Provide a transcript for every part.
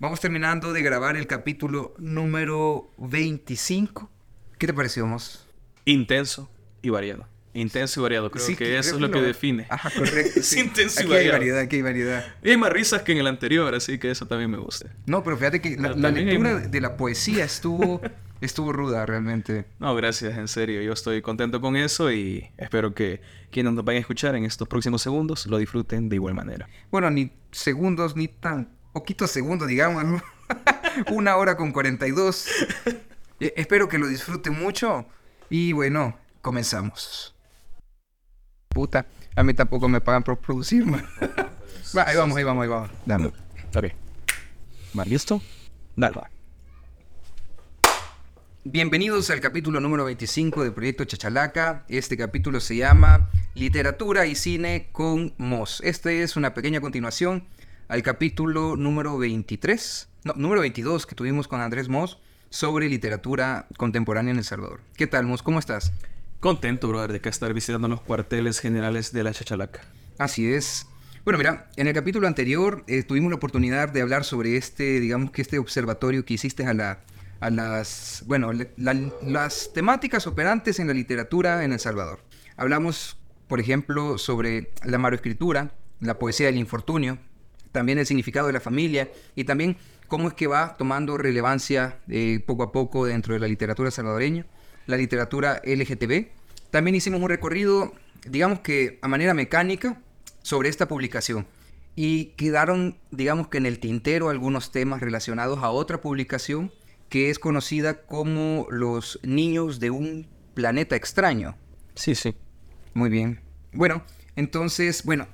Vamos terminando de grabar el capítulo número 25. ¿Qué te pareció, Mos? Intenso y variado. Intenso y variado, creo que eso es lo que define. Ajá, correcto. es intenso y aquí variado. hay variedad, aquí hay variedad. Y hay más risas que en el anterior, así que eso también me gusta. No, pero fíjate que la, Pero la también hay- lectura de la poesía estuvo, estuvo ruda realmente. No, gracias, en serio. Yo estoy contento con eso y espero que quienes nos vayan a escuchar en estos próximos segundos lo disfruten de igual manera. Bueno, ni segundos, ni tan poquitos segundos, digamos. Una hora con 42. Eh, espero que lo disfruten mucho. Y bueno, comenzamos. Puta, a mí tampoco me pagan por producir, man. Va, ahí vamos, ahí vamos, ahí vamos. Dame. Ok. ¿Va listo? Dale. va. Bienvenidos al capítulo número 25 del proyecto Chachalaca. Este capítulo se llama Literatura y Cine con Moss. Este es una pequeña continuación al capítulo número 23, no, número 22 que tuvimos con Andrés Moss sobre literatura contemporánea en El Salvador. ¿Qué tal, Moss? ¿Cómo estás? Contento, brother, de que estar visitando los cuarteles generales de la Chachalaca. Así es. Bueno, mira, en el capítulo anterior eh, tuvimos la oportunidad de hablar sobre este, digamos que este observatorio que hiciste a, la, a las, bueno, la- las temáticas operantes en la literatura en El Salvador. Hablamos, por ejemplo, sobre la maroescritura, la poesía del infortunio, también el significado de la familia y también cómo es que va tomando relevancia eh, poco a poco dentro de la literatura salvadoreña, la literatura LGTB. También hicimos un recorrido, digamos que a manera mecánica, sobre esta publicación. Y quedaron, digamos que en el tintero algunos temas relacionados a otra publicación que es conocida como Los niños de un planeta extraño. Sí, sí. Muy bien. Bueno, entonces, bueno,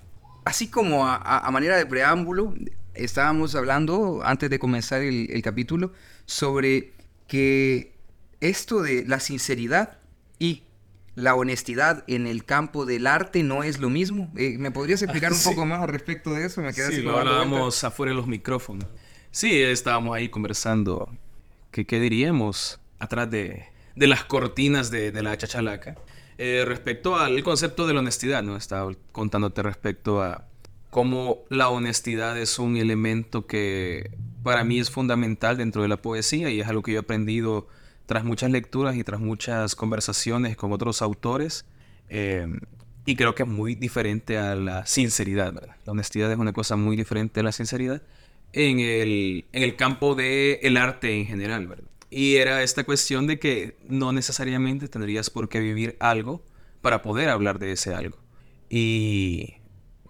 así como a, manera de preámbulo, estábamos hablando antes de comenzar el, el capítulo sobre que esto de la sinceridad y la honestidad en el campo del arte no es lo mismo. Eh, ¿Me podrías explicar un Sí. poco más al respecto de eso? Me quedé Sí, lo hablábamos afuera de los micrófonos. Sí, estábamos ahí conversando. ¿Qué, qué diríamos atrás de, de las cortinas de, de la chachalaca? Eh, respecto al concepto de la honestidad, ¿no? Estaba contándote respecto a cómo la honestidad es un elemento que para mí es fundamental dentro de la poesía y es algo que yo he aprendido tras muchas lecturas y tras muchas conversaciones con otros autores. Eh, y creo que es muy diferente a la sinceridad. La honestidad es una cosa muy diferente a la sinceridad en el, en el campo del el arte en general, ¿verdad? Y era esta cuestión de que no necesariamente tendrías por qué vivir algo para poder hablar de ese algo. Y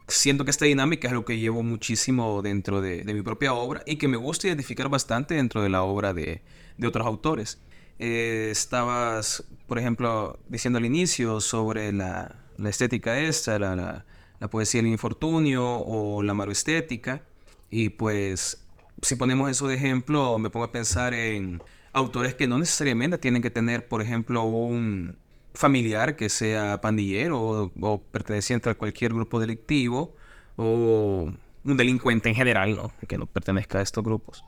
siento que esta dinámica es algo que llevo muchísimo dentro de, de mi propia obra y que me gusta identificar bastante dentro de la obra de, de otros autores. Eh, estabas, por ejemplo, diciendo al inicio sobre la, la estética esta, la, la- la poesía del infortunio o la maroestética. Y pues, si ponemos eso de ejemplo, me pongo a pensar en autores que no necesariamente tienen que tener, por ejemplo, un familiar que sea pandillero o, o perteneciente a cualquier grupo delictivo o un delincuente en general, ¿no? Que no pertenezca a estos grupos.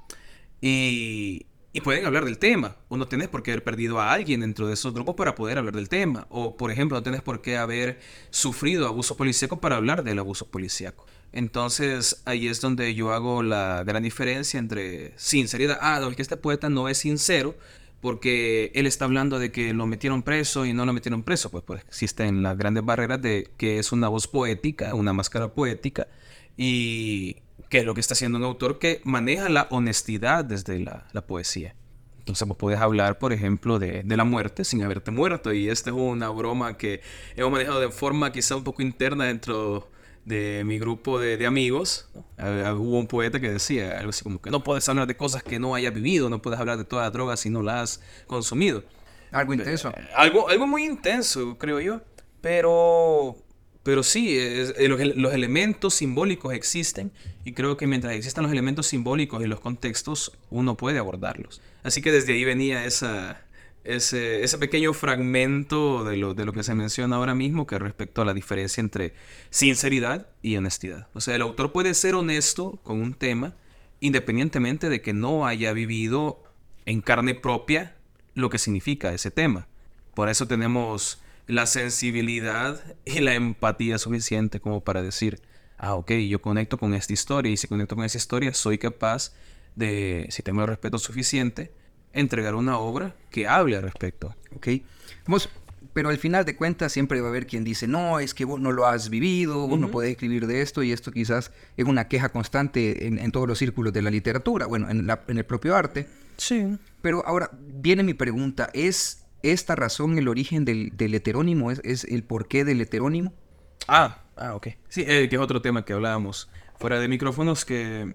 Y, y pueden hablar del tema. O no tienes por qué haber perdido a alguien dentro de esos grupos para poder hablar del tema. O, por ejemplo, no tienes por qué haber sufrido abuso policíaco para hablar del abuso policíaco. Entonces, ahí es donde yo hago la gran diferencia entre sinceridad. Ah, no, es que este poeta no es sincero porque él está hablando de que lo metieron preso y no lo metieron preso. Pues, pues existen las grandes barreras de que es una voz poética, una máscara poética. Y que es lo que está haciendo un autor que maneja la honestidad desde la, poesía. Entonces vos podés hablar, por ejemplo, de, de la muerte sin haberte muerto. Y esta es una broma que hemos manejado de forma quizá un poco interna dentro de mi grupo de, de amigos. ¿no? Hubo un poeta que decía algo así como que no puedes hablar de cosas que no hayas vivido, no puedes hablar de todas las drogas si no las has consumido. Algo intenso. Eh, Algo, algo muy intenso, creo yo. Pero, pero sí, es- eh, los, los elementos simbólicos existen y creo que mientras existan los elementos simbólicos y los contextos, uno puede abordarlos. Así que desde ahí venía esa, ese, ese pequeño fragmento de lo, de lo que se menciona ahora mismo que respecto a la diferencia entre sinceridad y honestidad. O sea, el autor puede ser honesto con un tema independientemente de que no haya vivido en carne propia lo que significa ese tema. Por eso tenemos la sensibilidad y la empatía suficiente como para decir, ah, ok, yo conecto con esta historia y si conecto con esa historia soy capaz de, si tengo el respeto suficiente, entregar una obra que hable al respecto. Ok. Vamos, pero al final de cuentas siempre va a haber quien dice, no, es que vos no lo has vivido, vos no podés escribir de esto, y esto quizás es una queja constante en, todos los círculos de la literatura, bueno, en, la, en el propio arte. Sí. Pero ahora viene mi pregunta, ¿es esta razón el origen del, del heterónimo? ¿Es, ¿Es, el porqué del heterónimo? Ah, ah, ok. Sí, eh, que es otro tema que hablábamos fuera de micrófonos, que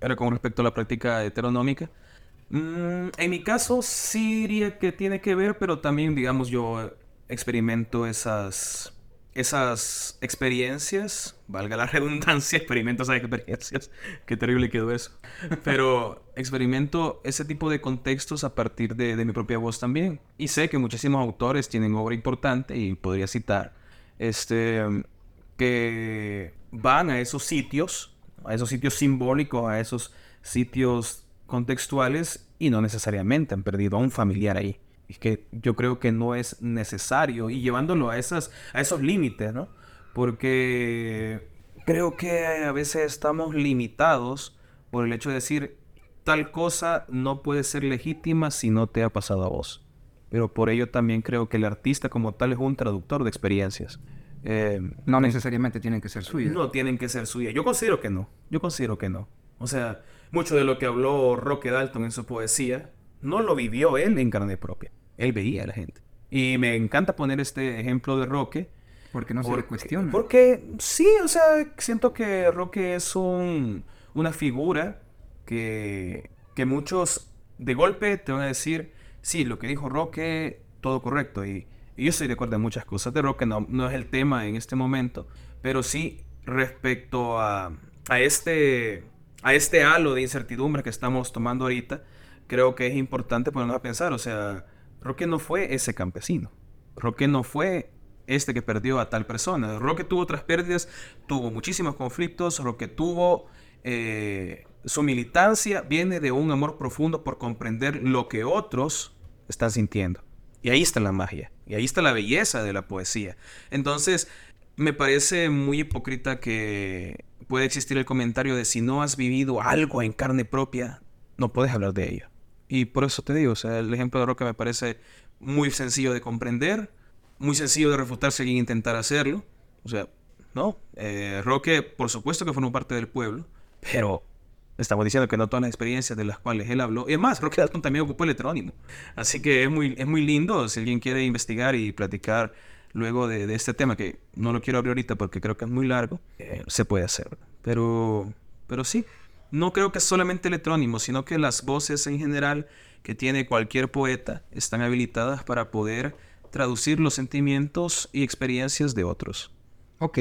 era con respecto a la práctica heteronómica. Mm, en mi caso sí diría que tiene que ver, pero también, digamos, yo experimento esas, esas experiencias, valga la redundancia, experimento esas experiencias, qué terrible quedó eso, pero experimento ese tipo de contextos a partir de, de mi propia voz también. Y sé que muchísimos autores tienen obra importante y podría citar, este, que van a esos sitios, a esos sitios simbólicos, a esos sitios contextuales y no necesariamente han perdido a un familiar ahí. Es que yo creo que no es necesario y llevándolo a, esas, a esos límites, ¿no? Porque creo que a veces estamos limitados por el hecho de decir tal cosa no puede ser legítima si no te ha pasado a vos. Pero por ello también creo que el artista como tal es un traductor de experiencias. Eh, no necesariamente tienen que ser suyas. No tienen que ser suyas. Yo considero que no. Yo considero que no. O sea, mucho de lo que habló Roque Dalton en su poesía no lo vivió él en carne propia. Él veía a la gente. Y me encanta poner este ejemplo de Roque. Porque no se le cuestiona. Porque sí, o sea, siento que Roque es un, una figura que, que muchos de golpe te van a decir, sí, lo que dijo Roque, todo correcto. Y, y yo estoy de acuerdo en muchas cosas de Roque, no, no es el tema en este momento. Pero sí, respecto a, a este a este halo de incertidumbre que estamos tomando ahorita, creo que es importante ponernos a pensar, o sea, Roque no fue ese campesino. Roque no fue este que perdió a tal persona. Roque tuvo otras pérdidas, tuvo muchísimos conflictos, Roque tuvo... Eh, su militancia viene de un amor profundo por comprender lo que otros están sintiendo. Y ahí está la magia, y ahí está la belleza de la poesía. Entonces, me parece muy hipócrita que puede existir el comentario de si no has vivido algo en carne propia, no puedes hablar de ello. Y por eso te digo, o sea, el ejemplo de Roque me parece muy sencillo de comprender, muy sencillo de refutar si alguien intentara hacerlo. O sea, no, eh, Roque por supuesto que formó parte del pueblo, pero estamos diciendo que no todas las experiencias de las cuales él habló. Y además, Roque Dalton también ocupó el heterónimo. Así que es muy, es muy lindo si alguien quiere investigar y platicar luego de, este tema, que no lo quiero abrir ahorita porque creo que es muy largo, eh, se puede hacer. Pero, pero sí, no creo que es solamente el heterónimo, sino que las voces en general que tiene cualquier poeta están habilitadas para poder traducir los sentimientos y experiencias de otros. Ok,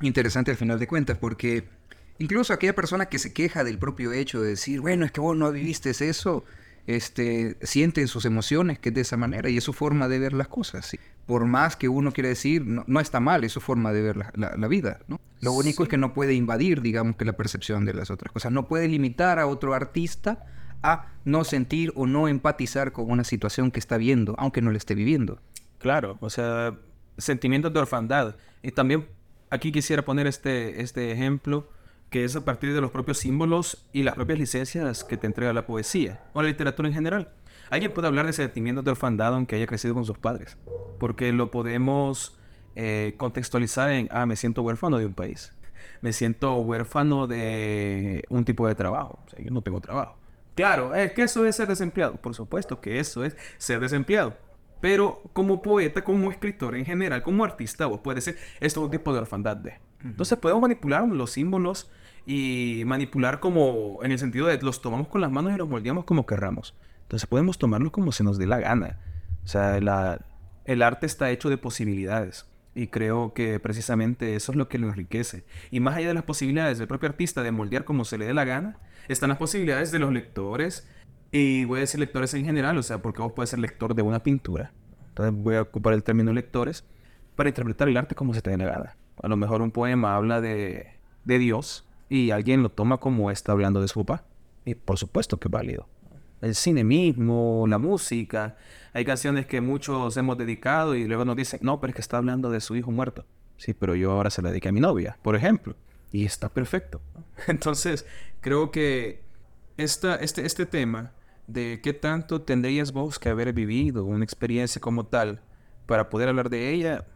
interesante al final de cuentas, porque incluso aquella persona que se queja del propio hecho de decir, bueno, es que vos no viviste eso, este, sienten sus emociones, que es de esa manera, y es su forma de ver las cosas. Por más que uno quiera decir, no, está mal, es su forma de ver la, vida. ¿no? Lo único es que no puede invadir, digamos, que la percepción de las otras cosas. No puede limitar a otro artista a no sentir o no empatizar con una situación que está viendo, aunque no la esté viviendo. Claro, o sea, sentimientos de orfandad. Y también aquí quisiera poner este, este ejemplo que es a partir de los propios símbolos y las propias licencias que te entrega la poesía o la literatura en general. Alguien puede hablar de sentimientos de orfandad aunque haya crecido con sus padres, porque lo podemos eh, contextualizar en, ah, me siento huérfano de un país, me siento huérfano de un tipo de trabajo, o sea, yo no tengo trabajo. Claro, es que eso es ser desempleado, por supuesto que eso es ser desempleado. Pero como poeta, como escritor en general, como artista, vos puedes decir, esto es un tipo de orfandad de. Entonces podemos manipular los símbolos y manipular como en el sentido de los tomamos con las manos y los moldeamos como querramos. Entonces podemos tomarlos como se nos dé la gana. O sea, el arte está hecho de posibilidades. Y creo que precisamente eso es lo que lo enriquece. Y más allá de las posibilidades del propio artista de moldear como se le dé la gana, están las posibilidades de los lectores. Y voy a decir lectores en general, o sea, porque vos puedes ser lector de una pintura. Entonces voy a ocupar el término lectores para interpretar el arte como se te dé la gana. A lo mejor un poema habla de, de Dios y alguien lo toma como está hablando de su papá. Y por supuesto que es válido. El cine mismo, la música. Hay canciones que muchos hemos dedicado y luego nos dicen, no, pero es que está hablando de su hijo muerto. Sí, pero yo ahora se la dediqué a mi novia, por ejemplo. Y está perfecto. Entonces, creo que esta, este, este tema de qué tanto tendrías vos que haber vivido una experiencia como tal para poder hablar de ella,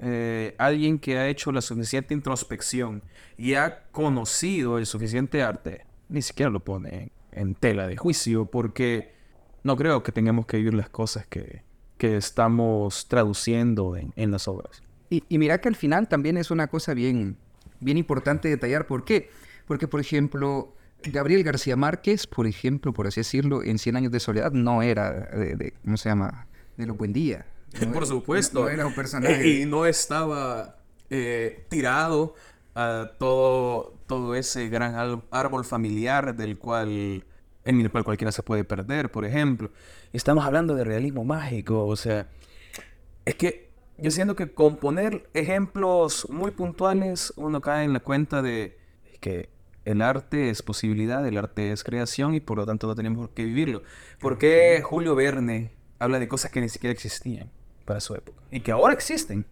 eh, alguien que ha hecho la suficiente introspección y ha conocido el suficiente arte, ni siquiera lo pone en, tela de juicio, porque no creo que tengamos que vivir las cosas que, que estamos traduciendo en, en las obras. Y, y, mira que al final también es una cosa bien, bien importante detallar. ¿Por qué? Porque, por ejemplo, Gabriel García Márquez, por ejemplo, por así decirlo, en Cien años de soledad no era de, ¿cómo se llama? De los buen día. por supuesto. No, era un personaje. Y no estaba eh, tirado a todo, todo ese gran árbol familiar del cual en el cual cualquiera se puede perder, por ejemplo. Estamos hablando de realismo mágico, o sea, es que yo siento que con poner ejemplos muy puntuales uno cae en la cuenta de que el arte es posibilidad, el arte es creación y por lo tanto no tenemos que vivirlo. ¿Por qué Julio Verne habla de cosas que ni siquiera existían para su época y que ahora existen?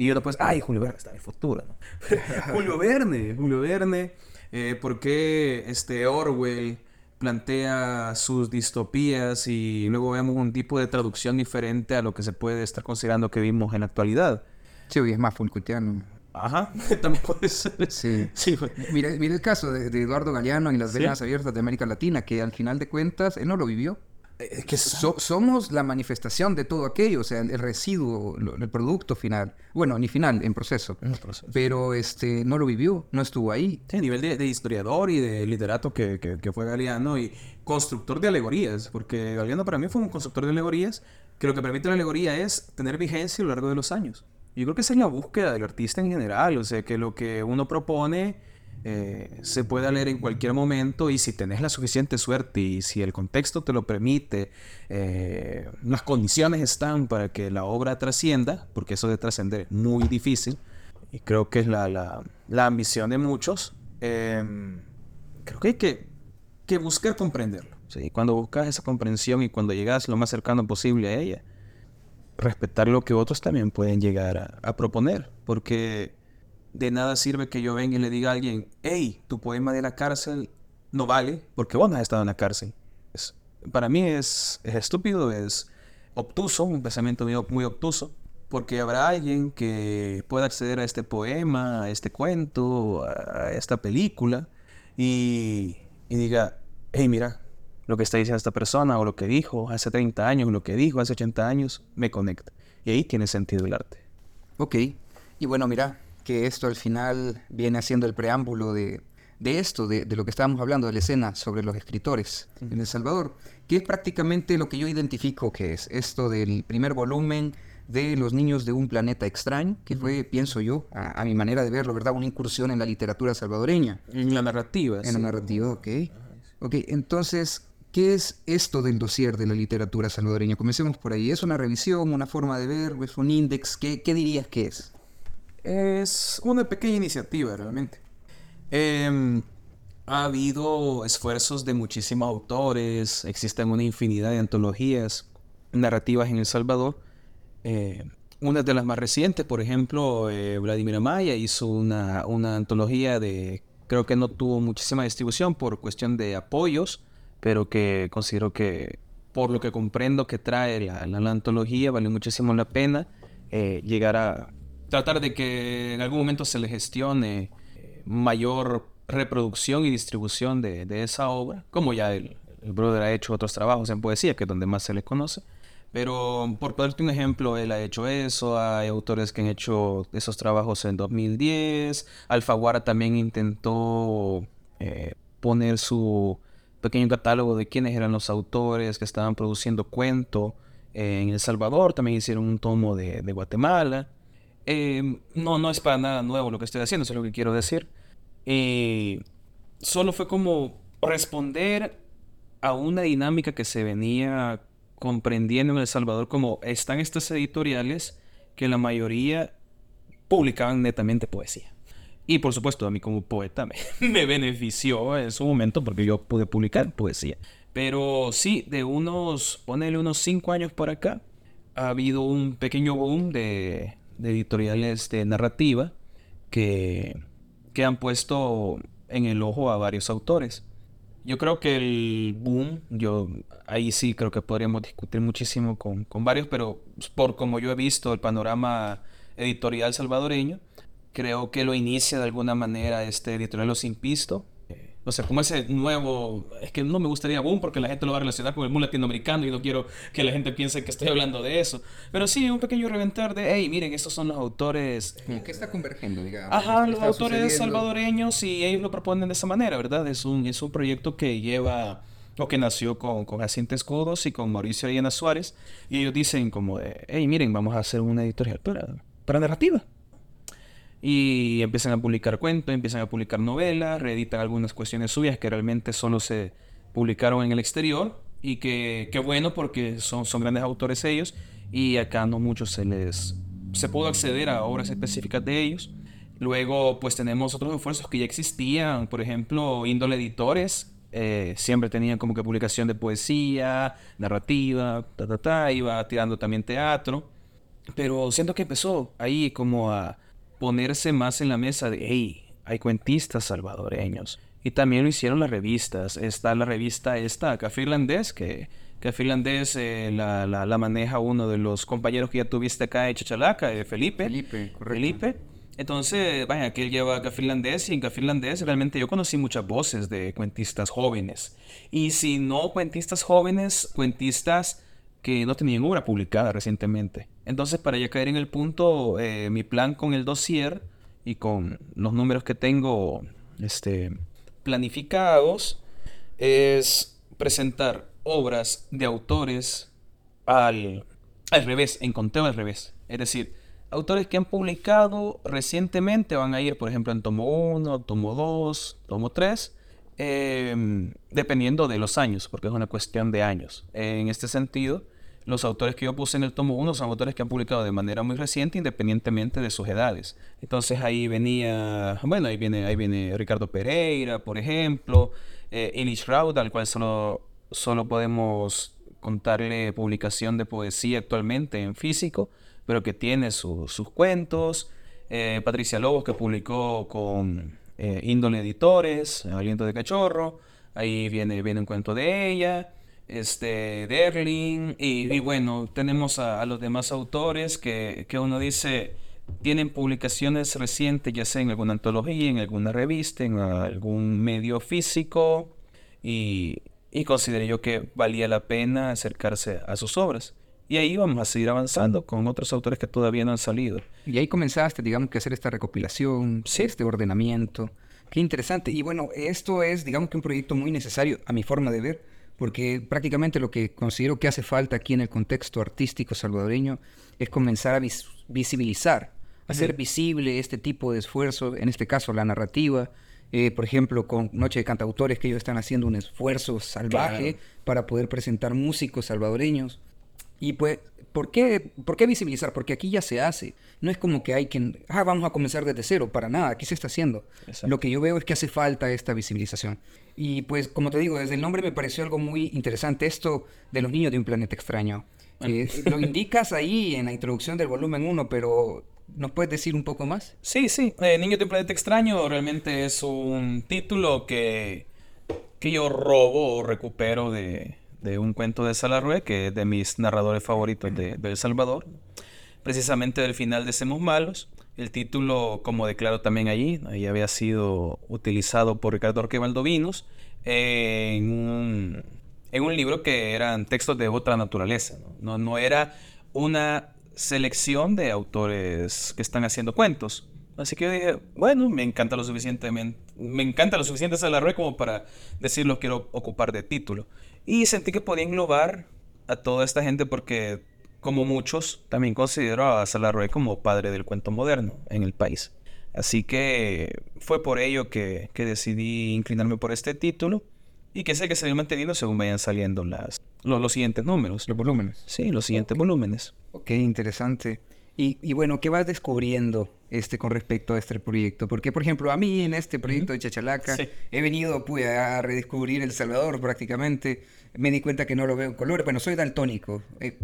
Y yo después, ay, Julio Verne está en el futuro. ¿no? Julio Verne, Julio Verne, eh, ¿por qué este Orwell plantea sus distopías y luego vemos un tipo de traducción diferente a lo que se puede estar considerando que vimos en la actualidad? Sí, es más Fulcutiano. Ajá, también puede ser. Sí. sí mira, mira, el caso de, Eduardo Galeano en las venas abiertas de América Latina, que al final de cuentas él no lo vivió. Es que somos la manifestación de todo aquello, o sea, el, residuo, el producto final. Bueno, ni final, en proceso. En proceso. Pero este, no lo vivió, no estuvo ahí. Sí, a nivel de, historiador y de literato que, que, que, fue Galeano y constructor de alegorías, porque Galeano para mí fue un constructor de alegorías, que lo que permite la alegoría es tener vigencia a lo largo de los años. Yo creo que esa es la búsqueda del artista en general, o sea, que lo que uno propone eh, se pueda leer en cualquier momento y si tenés la suficiente suerte y si el contexto te lo permite, eh, las condiciones están para que la obra trascienda, porque eso de trascender es muy difícil, y creo que es la, la, ambición de muchos, em, creo que hay que, que buscar comprenderlo. ¿sí? Cuando buscas esa comprensión y cuando llegas lo más cercano posible a ella, respetar lo que otros también pueden llegar a, proponer, porque de nada sirve que yo venga y le diga a alguien, hey, tu poema de la cárcel no vale porque vos no has estado en la cárcel. para mí es, estúpido, es obtuso, un pensamiento muy, muy obtuso, porque habrá alguien que pueda acceder a este poema, a este cuento, a esta película y, y diga, hey, mira, lo que está diciendo esta persona o lo que dijo hace 30 años, lo que dijo hace 80 años, me conecta. Y ahí tiene sentido el arte. Ok. Y bueno, mira, que esto al final viene haciendo el preámbulo de, de esto, de, de, lo que estábamos hablando, de la escena sobre los escritores en El Salvador, que es prácticamente lo que yo identifico que es esto del primer volumen de Los niños de un planeta extraño, que fue, pienso yo, a, mi manera de verlo, ¿verdad? Una incursión en la literatura salvadoreña. En la narrativa. En la narrativa, ok. Ok, entonces, ¿Qué es esto del dossier de la literatura salvadoreña? Comencemos por ahí. ¿Es una revisión, una forma de ver, es un index? ¿Qué, dirías que es? Es una pequeña iniciativa, realmente. Em, ha habido esfuerzos de muchísimos autores, existen una infinidad de antologías narrativas en El Salvador. Eh, una de las más recientes, por ejemplo, eh, Vladimir Amaya hizo una, una antología de, creo que no tuvo muchísima distribución por cuestión de apoyos, pero que considero que por lo que comprendo que trae la, la, antología, vale muchísimo la pena eh, llegar a tratar de que en algún momento se le gestione eh, mayor reproducción y distribución de, esa obra, como ya el, el, brother ha hecho otros trabajos en poesía, que es donde más se le conoce. Pero por ponerte un ejemplo, él ha hecho eso, hay autores que han hecho esos trabajos en 2010, Alfaguara también intentó eh, poner su pequeño catálogo de quiénes eran los autores que estaban produciendo cuento. en El Salvador también hicieron un tomo de, Guatemala. Em, no, no es para nada nuevo lo que estoy haciendo, es lo que quiero decir. Eh, solo fue como responder a una dinámica que se venía comprendiendo en El Salvador como están estas editoriales que la mayoría publicaban netamente poesía. Y por supuesto, a mí como poeta me, benefició en su momento porque yo pude publicar poesía. Pero sí, de unos, ponele unos cinco años por acá, ha habido un pequeño boom de, editoriales de narrativa que, que han puesto en el ojo a varios autores. Yo creo que el boom, yo ahí sí creo que podríamos discutir muchísimo con, con varios, pero por como yo he visto el panorama editorial salvadoreño, creo que lo inicia de alguna manera este editorial Los Impisto, o sea, como ese nuevo, es que no me gustaría boom porque la gente lo va a relacionar con el boom latinoamericano y no quiero que la gente piense que estoy hablando de eso. Pero sí, un pequeño reventar de, hey, miren, estos son los autores. Como que está convergiendo, digamos. Ajá, los autores salvadoreños y ellos lo proponen de esa manera, ¿verdad? Es un, es un proyecto que lleva o que nació con, con Jacinto Escudos y con Mauricio Arellana Suárez. Y ellos dicen como de, hey, miren, vamos a hacer una editorial para, para narrativa. Y empiezan a publicar cuentos, empiezan a publicar novelas, reeditan algunas cuestiones suyas que realmente solo se publicaron en el exterior. Y que, que bueno porque son, son grandes autores ellos. Y acá no mucho se les... Se pudo acceder a obras específicas de ellos. Luego, pues tenemos otros esfuerzos que ya existían, por ejemplo, Índole Editores, eh, siempre tenían como que publicación de poesía, narrativa, ta, ta, ta, iba tirando también teatro, pero siento que empezó ahí como a ponerse más en la mesa de, hey, hay cuentistas salvadoreños. Y también lo hicieron las revistas. Está la revista esta, Café Irlandés, que Café Irlandés eh, la, la, la, maneja uno de los compañeros que ya tuviste acá de Chachalaca, eh, Felipe. Felipe, correcto. Felipe. Entonces, vaya, que él lleva Café Irlandés y en Café Irlandés realmente yo conocí muchas voces de cuentistas jóvenes. Y si no cuentistas jóvenes, cuentistas que no tenían obra publicada recientemente. Entonces, para ya caer en el punto, eh, mi plan con el dossier y con los números que tengo este, planificados es presentar obras de autores al, al revés, en conteo al revés. Es decir, autores que han publicado recientemente van a ir, por ejemplo, en tomo 1, tomo 2, tomo 3, eh, dependiendo de los años, porque es una cuestión de años. En este sentido, los autores que yo puse en el tomo 1 son autores que han publicado de manera muy reciente, independientemente de sus edades. Entonces ahí venía, bueno, ahí viene, ahí viene Ricardo Pereira, por ejemplo, eh, Ilish Rauda, al cual solo, solo podemos contarle publicación de poesía actualmente en físico, pero que tiene su, sus cuentos. Eh, Patricia Lobos, que publicó con eh, Índole Editores, Aliento de Cachorro. Ahí viene, viene un cuento de ella este, Derling, y, bueno, tenemos a, a, los demás autores que, que uno dice tienen publicaciones recientes, ya sea en alguna antología, en alguna revista, en algún medio físico, y, y consideré yo que valía la pena acercarse a sus obras. Y ahí vamos a seguir avanzando con otros autores que todavía no han salido. Y ahí comenzaste, digamos, que hacer esta recopilación, sí. este ordenamiento. Qué interesante. Y bueno, esto es, digamos que un proyecto muy necesario, a mi forma de ver, porque prácticamente lo que considero que hace falta aquí en el contexto artístico salvadoreño es comenzar a vis visibilizar, hacer uh -huh. visible este tipo de esfuerzo, en este caso la narrativa, eh, por ejemplo, con Noche de Cantautores, que ellos están haciendo un esfuerzo salvaje claro. para poder presentar músicos salvadoreños. Y pues, ¿por qué, ¿por qué visibilizar? Porque aquí ya se hace. No es como que hay quien, ah, vamos a comenzar desde cero, para nada, aquí se está haciendo. Exacto. Lo que yo veo es que hace falta esta visibilización. Y pues, como te digo, desde el nombre me pareció algo muy interesante esto de los niños de un planeta extraño. Eh, lo indicas ahí en la introducción del volumen 1, pero ¿nos puedes decir un poco más? Sí, sí. Eh, Niños de un planeta extraño realmente es un título que, que yo robo o recupero de, de un cuento de Salarue, que es de mis narradores favoritos de, El Salvador. Precisamente del final de Semos Malos. El título, como declaro también allí, ahí había sido utilizado por Ricardo Orque Valdovinos en un, en un libro que eran textos de otra naturaleza. ¿no? No, era una selección de autores que están haciendo cuentos. Así que yo dije, bueno, me encanta lo suficientemente, me encanta lo suficiente Salarue como para decirlo quiero ocupar de título. Y sentí que podía englobar a toda esta gente porque como muchos, también considero a Salarue como padre del cuento moderno en el país. Así que fue por ello que, que decidí inclinarme por este título y que sé que se va manteniendo según vayan saliendo las, los, los, siguientes números. Los volúmenes. Sí, los siguientes okay. volúmenes. Ok, interesante. Y, y, bueno, ¿qué vas descubriendo este, con respecto a este proyecto? Porque, por ejemplo, a mí en este proyecto uh -huh. de Chachalaca sí. he venido pues, a redescubrir El Salvador prácticamente. Me di cuenta que no lo veo en color. Bueno, soy daltónico, eh,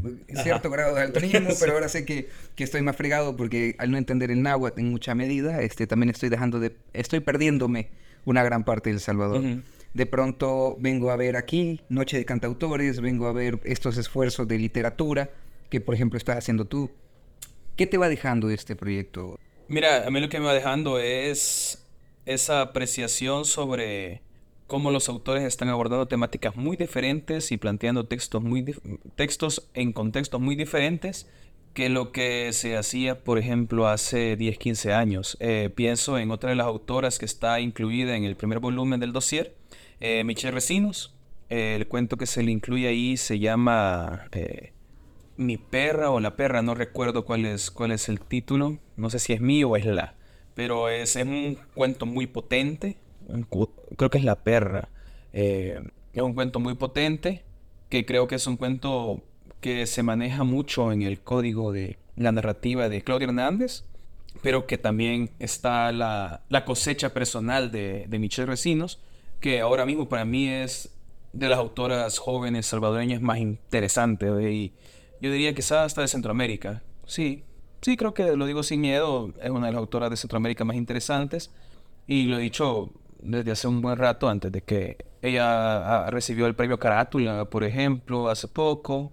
cierto grado de daltonismo, pero ahora sé que, que, estoy más fregado porque al no entender el náhuatl en mucha medida, este, también estoy dejando de, estoy perdiéndome una gran parte del Salvador. Uh -huh. de pronto vengo a ver aquí Noche de Cantautores, vengo a ver estos esfuerzos de literatura que por ejemplo estás haciendo tú. ¿Qué te va dejando este proyecto? Mira, a mí lo que me va dejando es esa apreciación sobre cómo los autores están abordando temáticas muy diferentes y planteando textos, muy textos en contextos muy diferentes que lo que se hacía, por ejemplo, hace 10, 15 años. Eh, pienso en otra de las autoras que está incluida en el primer volumen del dossier, eh, Michelle Recinos. el cuento que se le incluye ahí se llama eh, Mi perra o la perra, no recuerdo cuál es, cuál es el título, no sé si es mío o es la, pero es, es un cuento muy potente, creo que es La Perra. Eh, es un cuento muy potente, que creo que es un cuento que se maneja mucho en el código de la narrativa de Claudia Hernández, pero que también está la, cosecha personal de, Michelle Recinos, que ahora mismo para mí es de las autoras jóvenes salvadoreñas más interesantes. Y yo diría quizás hasta de Centroamérica. Sí, sí, creo que lo digo sin miedo, es una de las autoras de Centroamérica más interesantes. Y lo he dicho desde hace un buen rato, antes de que ella recibió el premio Carátula, por ejemplo, hace poco.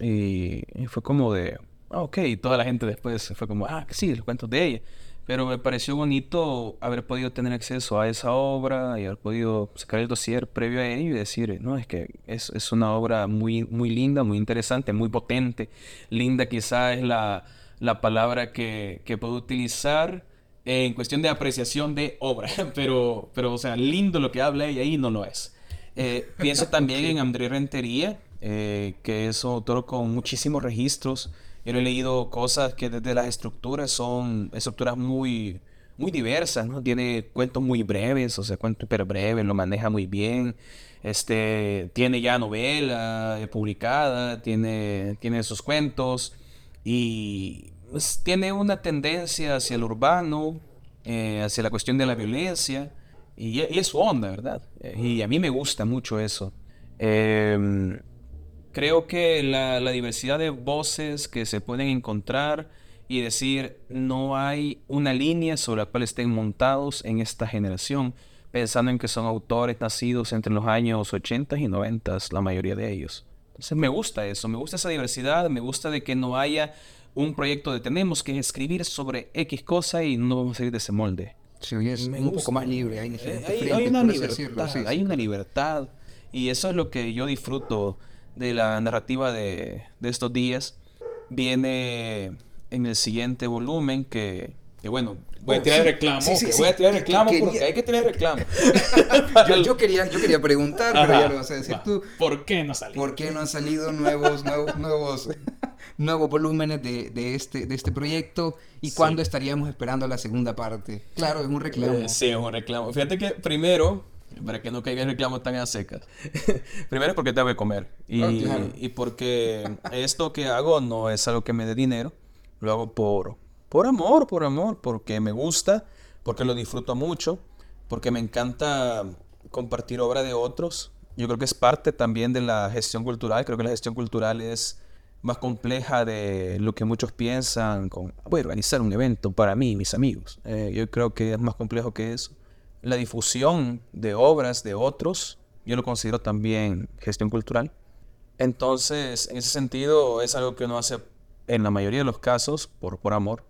Y, fue como de, ah, ok, toda la gente después fue como, ah, sí, los cuentos de ella. Pero me pareció bonito haber podido tener acceso a esa obra y haber podido sacar el dossier previo a ello y decir, no, es que es, es una obra muy, muy linda, muy interesante, muy potente. Linda quizá es la, la palabra que, que puedo utilizar en cuestión de apreciación de obra, pero, pero, o sea, lindo lo que habla ella ahí no lo es. Eh, pienso también en André Rentería, eh, que es un autor con muchísimos registros. Yo he leído cosas que desde las estructuras son estructuras muy, muy diversas, ¿no? Tiene cuentos muy breves, o sea, cuentos súper breves, lo maneja muy bien. Este, tiene ya novela eh, publicada, tiene, tiene sus cuentos y pues, tiene una tendencia hacia el urbano, eh, hacia la cuestión de la violencia, y, es onda, ¿verdad? Eh, y a mí me gusta mucho eso. Em, creo que la, la, diversidad de voces que se pueden encontrar y decir, no hay una línea sobre la cual estén montados en esta generación, pensando en que son autores nacidos entre los años 80 y 90, la mayoría de ellos. Entonces me gusta eso, me gusta esa diversidad, me gusta de que no haya un proyecto de tenemos que escribir sobre X cosa y no vamos a salir de ese molde. Sí, es un poco más libre, hay, eh, hay, una libertad, hay una libertad y eso es lo que yo disfruto de la narrativa de, de estos días. Viene en el siguiente volumen que, que bueno, Voy a tirar reclamo. voy a tirar reclamo porque hay que tener reclamo. yo, quería, yo quería preguntar, pero ya lo vas a decir tú. ¿Por qué no salido? ¿Por qué no han salido nuevos, nuevos, nuevos, nuevos volúmenes de, de, este, de este proyecto? ¿Y cuándo estaríamos esperando la segunda parte? Claro, es un reclamo. Eh, sí, es un reclamo. Fíjate que primero, para que no caiga el reclamo tan a secas. Primero porque tengo que comer. Y, ah, y, porque esto que hago no es algo que me dé dinero. Lo hago por, por amor, por amor, porque me gusta, porque lo disfruto mucho, porque me encanta compartir obra de otros. Yo creo que es parte también de la gestión cultural. Creo que la gestión cultural es más compleja de lo que muchos piensan con, voy a organizar un evento para mí y mis amigos. Eh, yo creo que es más complejo que eso. La difusión de obras de otros, yo lo considero también gestión cultural. Entonces, en ese sentido, es algo que uno hace en la mayoría de los casos por, por amor.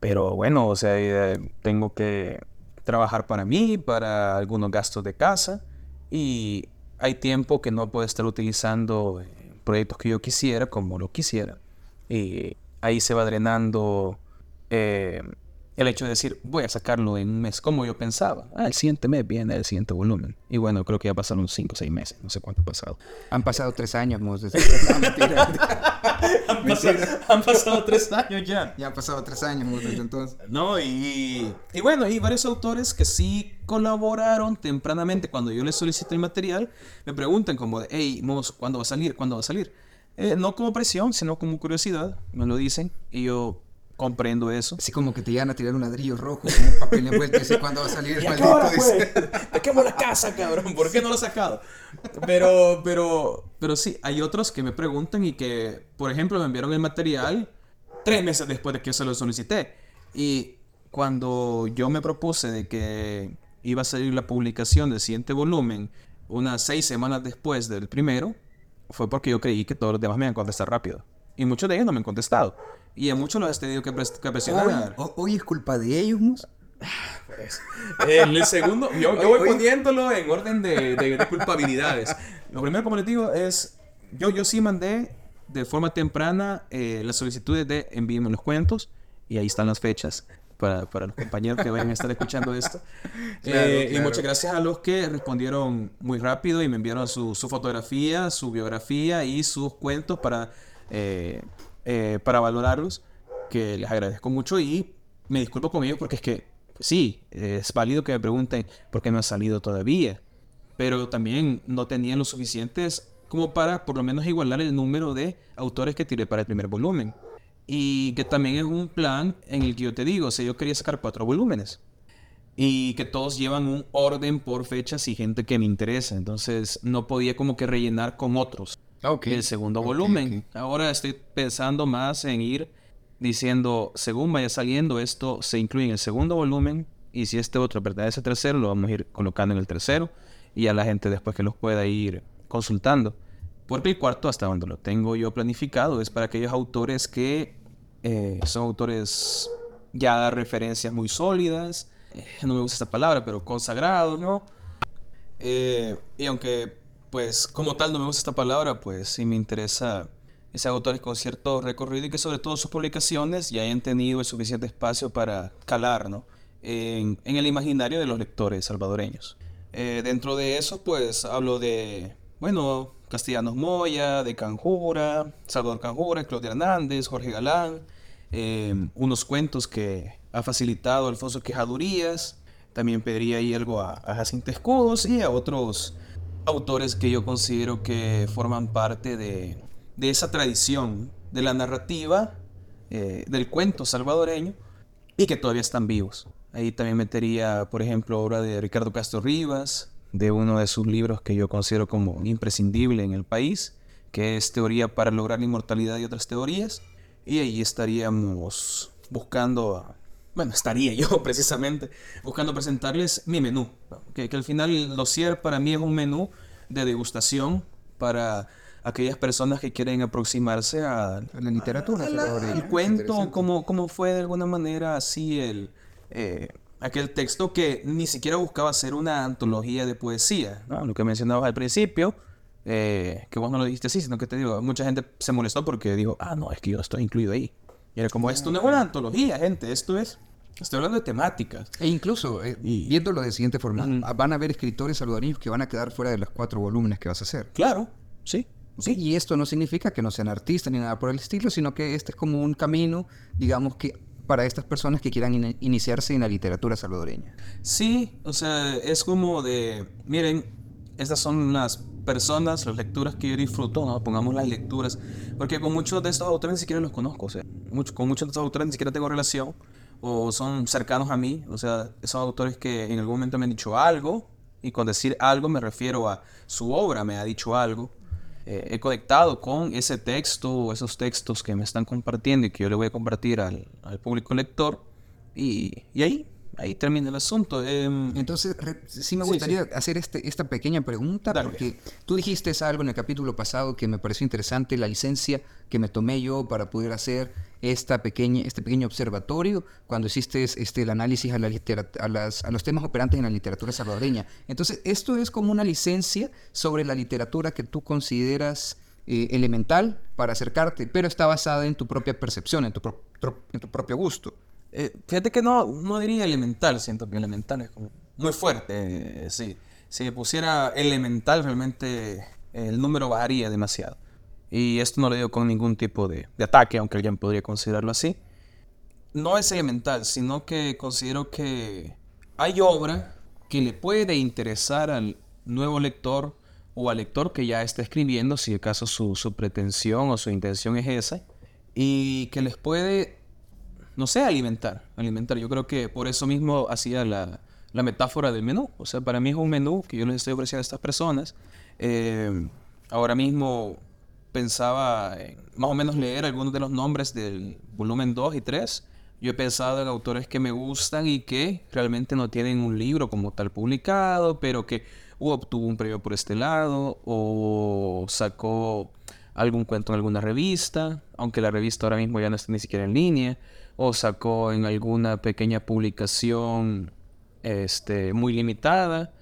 Pero bueno, o sea, eh, tengo que trabajar para mí, para algunos gastos de casa y hay tiempo que no puedo estar utilizando eh, proyectos que yo quisiera como lo quisiera. Y ahí se va drenando eh, el hecho de decir, voy a sacarlo en un mes como yo pensaba. Ah, el siguiente mes viene el siguiente volumen. Y bueno, creo que ya pasaron 5 o 6 meses, no sé cuánto ha pasado. Han pasado 3 años, Desde... han, pasado, han, pasado, 3 años ya. Ya han pasado 3 años, desde entonces. No, y, y bueno, y varios autores que sí colaboraron tempranamente cuando yo les solicito el material, me preguntan como de, hey, Mos, ¿cuándo va a salir? ¿Cuándo va a salir? Eh, no como presión, sino como curiosidad, me lo dicen. Y yo, Comprendo eso. Así como que te iban a tirar un ladrillo rojo con un papel envuelto y cuándo va a salir el maldito. Ahora, Te quemo la casa, cabrón. ¿Por qué no lo has sacado? Pero, pero, pero sí, hay otros que me preguntan y que, por ejemplo, me enviaron el material tres meses después de que yo se lo solicité. Y cuando yo me propuse de que iba a salir la publicación del siguiente volumen unas seis semanas después del primero, fue porque yo creí que todos los demás me iban a contestar rápido. Y muchos de ellos no me han contestado. Y a muchos los he tenido que, pres- que presionar. Hoy, hoy es culpa de ellos, Mus. Pues, en el segundo, yo, yo voy poniéndolo en orden de, de- de culpabilidades. Lo primero, como les digo, es, yo, yo sí mandé de forma temprana eh, las solicitudes de envíenme los cuentos y ahí están las fechas para, para los compañeros que vayan a estar escuchando esto. Claro, Eh, Y claro. muchas gracias a los que respondieron muy rápido y me enviaron su, su fotografía, su biografía y sus cuentos para, eh, eh, para valorarlos, que les agradezco mucho y me disculpo con ellos porque es que sí, es válido que me pregunten por qué no ha salido todavía, pero también no tenían lo suficientes como para por lo menos igualar el número de autores que tiré para el primer volumen. Y que también es un plan en el que yo te digo, o yo quería sacar cuatro volúmenes y que todos llevan un orden por fechas y gente que me interesa. Entonces no podía como que rellenar con otros Ok. el segundo volumen. Ahora estoy pensando más en ir diciendo, según vaya saliendo, esto se incluye en el segundo volumen y si este otro pertenece al tercero, lo vamos a ir colocando en el tercero y a la gente después que los pueda ir consultando. Porque el cuarto, hasta donde lo tengo yo planificado, es para aquellos autores que eh, son autores ya referencias muy sólidas, eh, no me gusta esta palabra, pero consagrados, ¿no? Eh, y aunque, pues, como tal no me gusta esta palabra, pues sí me interesa ese autores con cierto recorrido y que sobre todo sus publicaciones ya hayan tenido el suficiente espacio para calar, ¿no? En, el imaginario de los lectores salvadoreños. Eh, dentro de eso, pues, hablo de, bueno, Castellanos Moya, de Canjura, Salvador Canjura, Claudia Hernández, Jorge Galán, eh, unos cuentos que ha facilitado Alfonso Quejadurías, también pediría ahí algo a, a Jacinto Escudos y a otros autores que yo considero que forman parte de, de esa tradición de la narrativa, eh, del cuento salvadoreño y que todavía están vivos. Ahí también metería, por ejemplo, obra de Ricardo Castro Rivas, de uno de sus libros que yo considero como imprescindible en el país, que es Teoría para lograr la inmortalidad y otras teorías. Y ahí estaríamos buscando, bueno, estaría yo precisamente buscando presentarles mi menú. Que, que al final el dossier para mí es un menú de degustación para aquellas personas que quieren aproximarse a, La literatura a la- salvadoreña. el cuento, como, como fue de alguna manera así el eh, aquel texto que ni siquiera buscaba ser una antología de poesía, ¿no? lo que mencionabas al principio, eh, que vos no lo dijiste así, sino que te digo, mucha gente se molestó porque dijo, ah, no, es que yo estoy incluido ahí. Y era como, esto no es una antología, gente, esto es, estoy hablando de temáticas. E incluso, eh, Y- viéndolo de siguiente forma, ah, van a haber escritores salvadoreños que van a quedar fuera de los cuatro volúmenes que vas a hacer. Claro, sí, Sí, y esto no significa que no sean artistas ni nada por el estilo, sino que este es como un camino, digamos que para estas personas que quieran in- iniciarse en la literatura salvadoreña. Sí, o sea, es como de, miren, estas son las personas, las lecturas que yo disfruto, ¿no? Pongamos las lecturas, porque con muchos de estos autores ni siquiera los conozco, o sea, mucho- con muchos de estos autores ni siquiera tengo relación, o son cercanos a mí, o sea, son autores que en algún momento me han dicho algo, y con decir algo me refiero a su obra me ha dicho algo. Eh, he conectado con ese texto o esos textos que me están compartiendo y que yo le voy a compartir al, al público lector, y, y ahí, ahí termina el asunto. Em, Entonces, re- sí me Sí, gustaría hacer este, esta pequeña pregunta, Dale. porque tú dijiste algo en el capítulo pasado que me pareció interesante, la licencia que me tomé yo para poder hacer esta pequeña, este pequeño observatorio cuando hiciste este, el análisis a, la a, las- a los temas operantes en la literatura salvadoreña. Entonces, esto es como una licencia sobre la literatura que tú consideras eh, elemental para acercarte, pero está basada en tu propia percepción, en tu, pro- en tu propio gusto. Eh, fíjate que no, no diría elemental, siento que elemental es como muy fuerte. eh, sí. Si pusiera elemental, realmente eh, el número bajaría demasiado. Y esto no lo digo con ningún tipo de, ataque, aunque alguien podría considerarlo así. No es elemental, sino que considero que hay obra que le puede interesar al nuevo lector o al lector que ya está escribiendo, si acaso su, su pretensión o su intención es esa, y que les puede no sé, alimentar, alimentar. Yo creo que por eso mismo hacía la, la metáfora del menú. O sea, para mí es un menú que yo les estoy ofreciendo a estas personas. Eh, ahora mismo pensaba en más o menos leer algunos de los nombres del volumen 2 y 3 Yo he pensado en autores que me gustan y que realmente no tienen un libro como tal publicado, pero que obtuvo un premio por este lado o sacó algún cuento en alguna revista, aunque la revista ahora mismo ya no está ni siquiera en línea, o sacó en alguna pequeña publicación este, muy limitada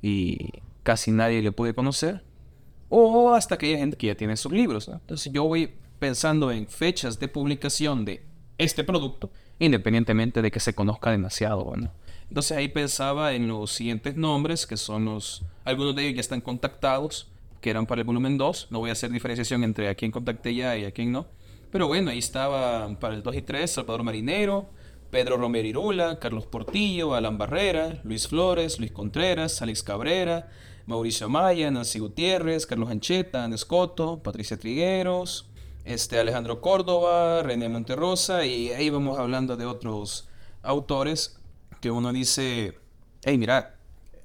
y casi nadie le puede conocer, o hasta aquella gente que ya tiene sus libros. Entonces yo voy pensando en fechas de publicación de este producto, independientemente de que se conozca demasiado. Bueno. Entonces ahí pensaba en los siguientes nombres, que son los, algunos de ellos ya están contactados, que eran para el volumen 2. No voy a hacer diferenciación entre a quién contacté ya y a quién no. Pero bueno, ahí estaba para el 2 y 3 Salvador Marinero, Pedro Romero Irula, Carlos Portillo, Alan Barrera, Luis Flores, Luis Contreras, Alex Cabrera, Mauricio Amaya, Nancy Gutiérrez, Carlos Ancheta, Anescoto, Patricia Trigueros, este, Alejandro Córdoba, René Monterrosa, y ahí vamos hablando de otros autores que uno dice, hey, mira,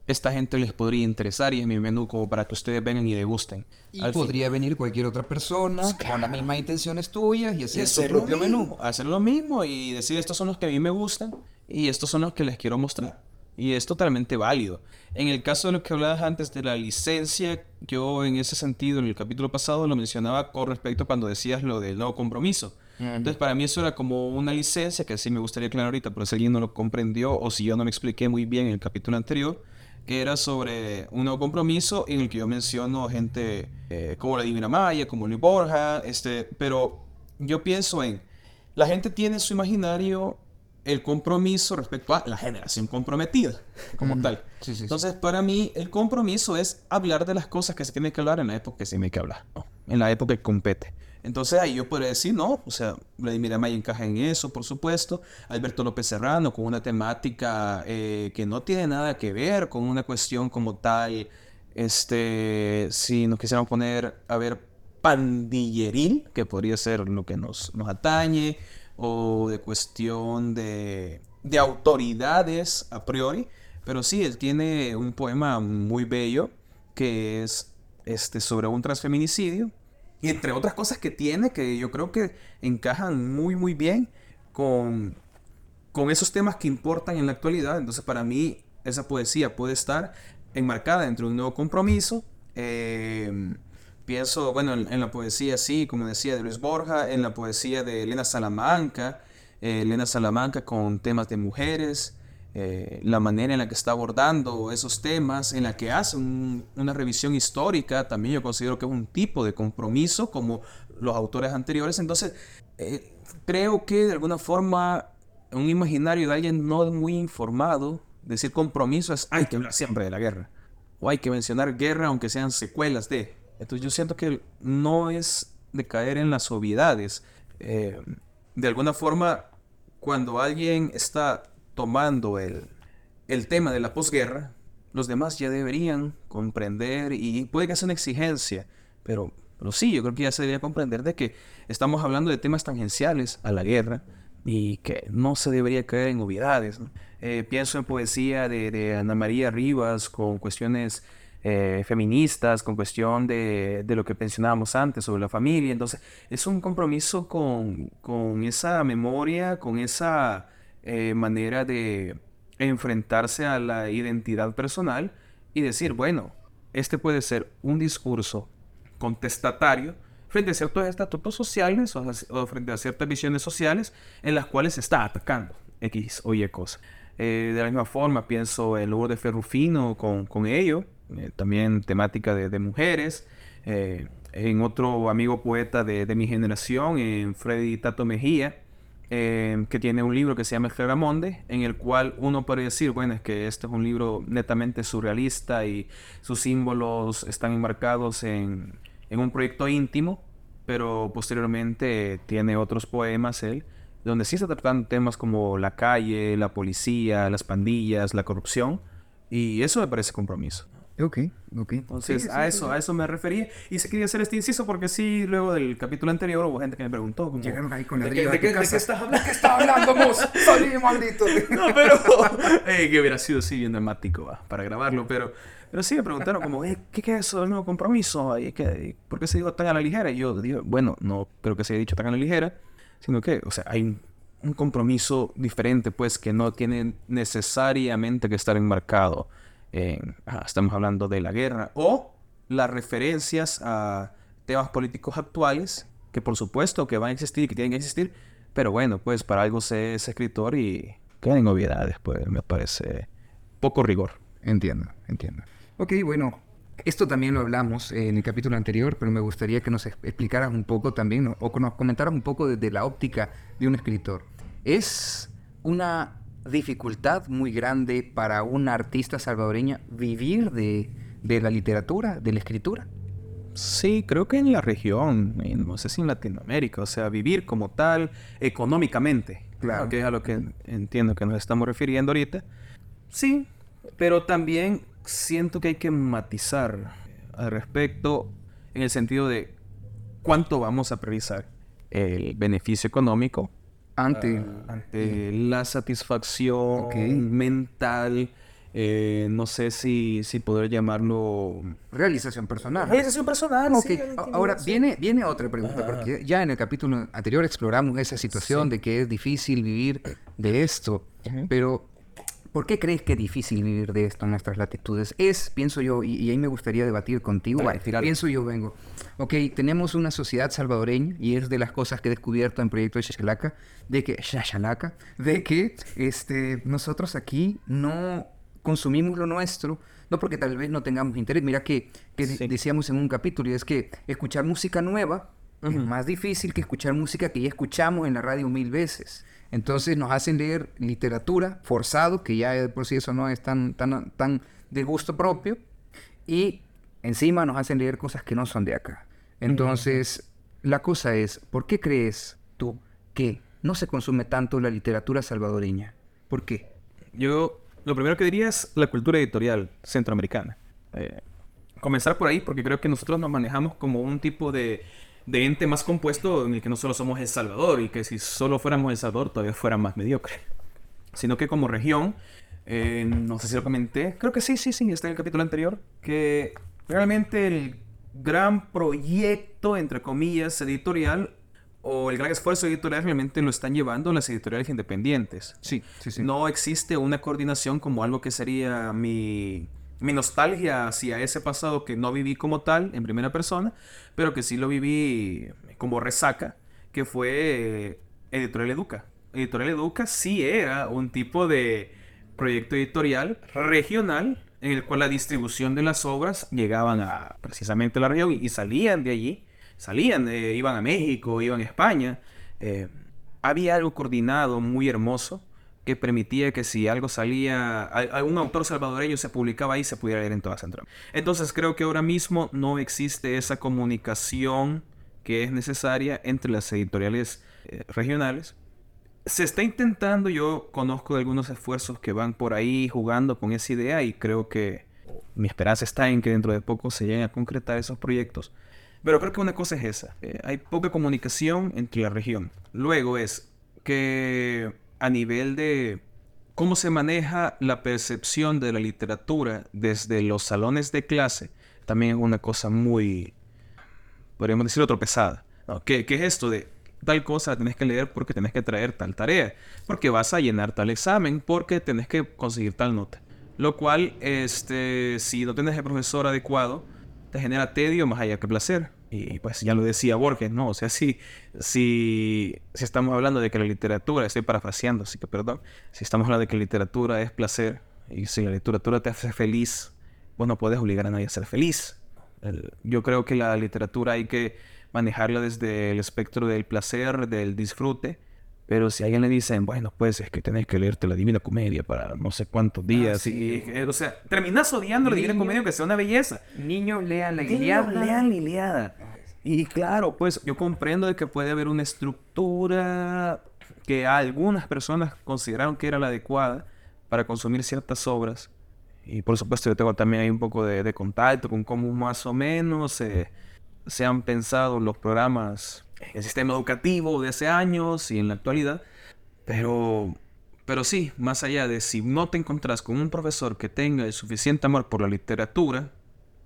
esta gente les podría interesar y es mi menú como para que ustedes vengan y degusten. Y podría venir cualquier otra persona con las mismas intenciones tuyas y hacer su propio menú. Hacer lo mismo y decir estos son los que a mí me gustan y estos son los que les quiero mostrar. Y es totalmente válido. En el caso de lo que hablabas antes de la licencia, yo en ese sentido, en el capítulo pasado lo mencionaba con respecto a cuando decías lo del nuevo compromiso. Entonces, para mí eso era como una licencia que sí me gustaría aclarar ahorita, pero si alguien no lo comprendió o si yo no me expliqué muy bien en el capítulo anterior, que era sobre un nuevo compromiso en el que yo menciono gente eh, como la Divina Maya, como Luis Borja, este, pero yo pienso en, la gente tiene su imaginario el compromiso respecto a la generación comprometida, como tal. Entonces, para mí, el compromiso es hablar de las cosas que se tienen que hablar en la época que se tiene que hablar, en la época que compete. Entonces ahí yo podría decir, no, o sea, Vladimir Amaya encaja en eso, por supuesto. Alberto López Serrano con una temática eh, que no tiene nada que ver con una cuestión como tal, este, si nos quisiéramos poner a ver pandilleril, que podría ser lo que nos, nos atañe, o de cuestión de, de autoridades a priori. Pero sí, él tiene un poema muy bello que es este, sobre un transfeminicidio y entre otras cosas que tiene que yo creo que encajan muy, muy bien con, con esos temas que importan en la actualidad. Entonces, para mí, esa poesía puede estar enmarcada dentro de un nuevo compromiso. Eh, pienso, bueno, en, la poesía, sí, como decía, de Luis Borja, en la poesía de Elena Salamanca, eh, Elena Salamanca con temas de mujeres. Eh, la manera en la que está abordando esos temas, en la que hace una revisión histórica, también yo considero que es un tipo de compromiso como los autores anteriores. Entonces, eh, creo que de alguna forma un imaginario de alguien no muy informado, decir compromiso es hay que hablar siempre de la guerra, o hay que mencionar guerra aunque sean secuelas de. Entonces yo siento que no es de caer en las obviedades. Eh, de alguna forma, cuando alguien está tomando el, el tema de la posguerra, los demás ya deberían comprender y puede que sea una exigencia, pero, pero sí, yo creo que ya se debería comprender de que estamos hablando de temas tangenciales a la guerra y que no se debería caer en obviedades. Eh, pienso en poesía de, Ana María Rivas con cuestiones eh, feministas, con cuestión de, de, lo que mencionábamos antes sobre la familia. Entonces, es un compromiso con, con esa memoria, con esa eh, manera de enfrentarse a la identidad personal y decir, bueno, este puede ser un discurso contestatario frente a ciertos estatutos sociales o, frente a ciertas visiones sociales en las cuales se está atacando X o Y cosas. Eh, de la misma forma, pienso en Lourdes de Ferrufino con, con ello, eh, también temática de, mujeres. en otro amigo poeta de, de mi generación, en Freddy Tato Mejía, Em, que tiene un libro que se llama El Fleramonde, en el cual uno puede decir, bueno, es que este es un libro netamente surrealista y sus símbolos están enmarcados en, en un proyecto íntimo, pero posteriormente tiene otros poemas él, donde sí se tratan temas como la calle, la policía, las pandillas, la corrupción, y eso me parece compromiso. Ok, ok. Entonces, a eso, a eso me refería. Y se quería hacer este inciso porque sí, luego del capítulo anterior hubo gente que me preguntó. Como, Llegaron ahí con la ¿De, qué, de, qué, ¿De qué estás hablando? ¿De qué estás hablando, vos? Salí, maldito. no, pero... eh, que hubiera sido así bien dramático, va, para grabarlo, pero... Pero sí me preguntaron como, eh, ¿qué, ¿qué, es eso del nuevo compromiso? ¿Y qué, ¿Por qué se dijo tan a la ligera? Y yo digo, bueno, no creo que se haya dicho tan a la ligera, sino que, o sea, hay un compromiso diferente, pues que no tiene necesariamente que estar enmarcado en, estamos hablando de la guerra, o las referencias a temas políticos actuales, que por supuesto que van a existir y que tienen que existir, pero bueno, pues para algo se es escritor y quedan obviedades, pues me parece poco rigor. Entiendo, entiendo. Ok, bueno, esto también lo hablamos en el capítulo anterior, pero me gustaría que nos explicaras un poco también, o que nos comentaras un poco desde la óptica de un escritor. ¿Es una dificultad muy grande para una artista salvadoreña vivir de, de la literatura, de la escritura? Sí, creo que en la región, no sé si en Latinoamérica, o sea, vivir como tal económicamente, claro, que es a lo que entiendo que nos estamos refiriendo ahorita. Sí, pero también siento que hay que matizar al respecto en el sentido de cuánto vamos a priorizar el beneficio económico ante, ah, ante la satisfacción mental. Eh, no sé si, si poder llamarlo... Realización personal. Realización personal, sí, Ahora, viene, viene otra pregunta, porque ya en el capítulo anterior exploramos esa situación de que es difícil vivir de esto, pero ¿Por qué crees que es difícil vivir de esto en nuestras latitudes? Es, pienso yo, y, ahí me gustaría debatir contigo, pienso yo vengo. Ok, tenemos una sociedad salvadoreña, y es de las cosas que he descubierto en Proyecto de Xaxalaca, de que, de que este, nosotros aquí no consumimos lo nuestro, no porque tal vez no tengamos interés. Mira que, decíamos en un capítulo, y es que escuchar música nueva es más difícil que escuchar música que ya escuchamos en la radio mil veces. Entonces nos hacen leer literatura forzado, que ya por sí eso no es tan, tan, tan de gusto propio, y encima nos hacen leer cosas que no son de acá. Entonces, la cosa es, ¿por qué crees tú que no se consume tanto la literatura salvadoreña? ¿Por qué? Yo lo primero que diría es la cultura editorial centroamericana. Eh, comenzar por ahí porque creo que nosotros nos manejamos como un tipo de de ente más compuesto en el que no solo somos El Salvador y que si solo fuéramos El Salvador todavía fuera más mediocre, sino que como región, eh, no sé si lo comenté, creo que sí, sí, sí, está en el capítulo anterior, que realmente el gran proyecto, entre comillas, editorial o el gran esfuerzo editorial realmente lo están llevando las editoriales independientes. Sí, sí, sí. No existe una coordinación como algo que sería mi mi nostalgia hacia ese pasado que no viví como tal en primera persona, pero que sí lo viví como resaca, que fue eh, Editorial Educa. Editorial Educa sí era un tipo de proyecto editorial regional en el cual la distribución de las obras llegaban a precisamente la región y salían de allí, salían, eh, iban a México, iban a España. Eh, había algo coordinado muy hermoso que permitía que si algo salía, algún autor salvadoreño se publicaba ahí, se pudiera leer en toda Centroamérica. Entonces creo que ahora mismo no existe esa comunicación que es necesaria entre las editoriales eh, regionales. Se está intentando, yo conozco algunos esfuerzos que van por ahí jugando con esa idea y creo que mi esperanza está en que dentro de poco se lleguen a concretar esos proyectos. Pero creo que una cosa es esa, eh, hay poca comunicación entre la región. Luego es que a nivel de cómo se maneja la percepción de la literatura desde los salones de clase, también es una cosa muy, podríamos decirlo, tropezada. ¿Qué, ¿Qué, es esto de tal cosa tenés que leer porque tenés que traer tal tarea? Porque vas a llenar tal examen, porque tenés que conseguir tal nota. Lo cual, este, si no tienes el profesor adecuado, te genera tedio más allá que placer. Y pues ya lo decía Borges, ¿no? O sea, si, si, si estamos hablando de que la literatura, estoy parafraseando, así que perdón, si estamos hablando de que la literatura es placer y si la literatura te hace feliz, pues no puedes obligar a nadie a ser feliz. yo creo que la literatura hay que manejarla desde el espectro del placer, del disfrute, pero si a alguien le dicen, bueno, pues es que tenés que leerte la Divina Comedia para no sé cuántos ah, días. y, o sea, terminas odiando la Divina Comedia que sea una belleza. Niños, lean la Iliada. lean la Iliada. Y claro, pues yo comprendo de que puede haber una estructura que algunas personas consideraron que era la adecuada para consumir ciertas obras. Y por supuesto yo tengo también ahí un poco de, contacto con cómo más o menos se han pensado los programas el sistema educativo de hace años y en la actualidad. Pero, pero sí, más allá de si no te encontrás con un profesor que tenga el suficiente amor por la literatura,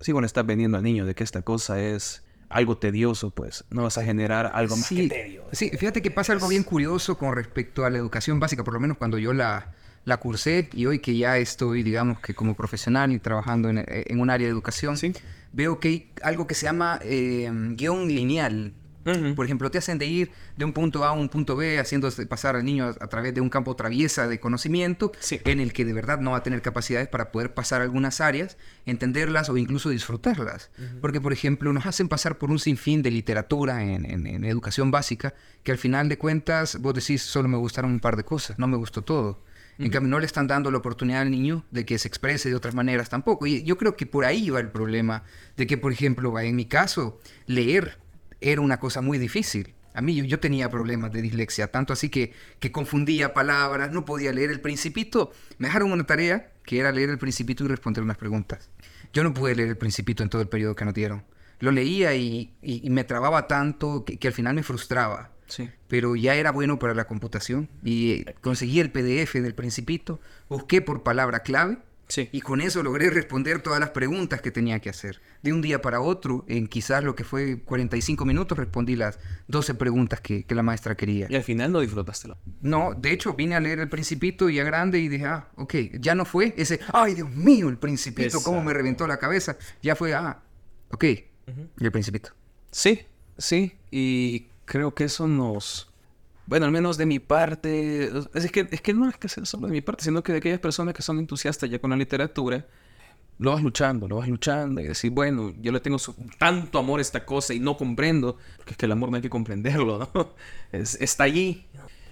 sí, bueno, estás vendiendo al niño de que esta cosa es algo tedioso, pues no vas a generar algo más sí, que tedioso. Sí, fíjate que pasa algo bien curioso con respecto a la educación básica, por lo menos cuando yo la, la cursé y hoy que ya estoy, digamos que como profesional y trabajando en, en un área de educación, Sí. veo que hay algo que se llama eh, guion lineal. Por ejemplo, te hacen de ir de un punto A a un punto B, haciéndose pasar al niño a, a través de un campo traviesa de conocimiento, Sí. en el que de verdad no va a tener capacidades para poder pasar algunas áreas, entenderlas o incluso disfrutarlas. Porque, por ejemplo, nos hacen pasar por un sinfín de literatura en, en- en educación básica, que al final de cuentas vos decís, solo me gustaron un par de cosas, no me gustó todo. En cambio, no le están dando la oportunidad al niño de que se exprese de otras maneras tampoco. Y yo creo que por ahí va el problema de que, por ejemplo, en mi caso, leer era una cosa muy difícil. A mí yo, yo tenía problemas de dislexia, tanto así que, que confundía palabras, no podía leer el principito. Me dejaron una tarea que era leer el principito y responder unas preguntas. Yo no pude leer el principito en todo el periodo que nos dieron. Lo leía y, y- y me trababa tanto que, que al final me frustraba Sí. pero ya era bueno para la computación y eh, conseguí el PDF del Principito, busqué por palabra clave Sí. y con eso logré responder todas las preguntas que tenía que hacer. De un día para otro, en quizás lo que fue 45 minutos, respondí las 12 preguntas que, que la maestra quería. Y al final no disfrutaste. No, de hecho vine a leer el Principito ya grande y dije, ah, ok, ya no fue ese, ay Dios mío, el Principito, cómo me reventó la cabeza. Ya fue, ah, ok, y el Principito. Sí, sí, y creo que eso nos... Bueno, al menos de mi parte, es que, es que no es que sea solo de mi parte, sino que de aquellas personas que son entusiastas ya con la literatura, lo vas luchando, lo vas luchando y decir, bueno, yo le tengo tanto amor a esta cosa y no comprendo, porque es que el amor no hay que comprenderlo, ¿no? Es- está allí,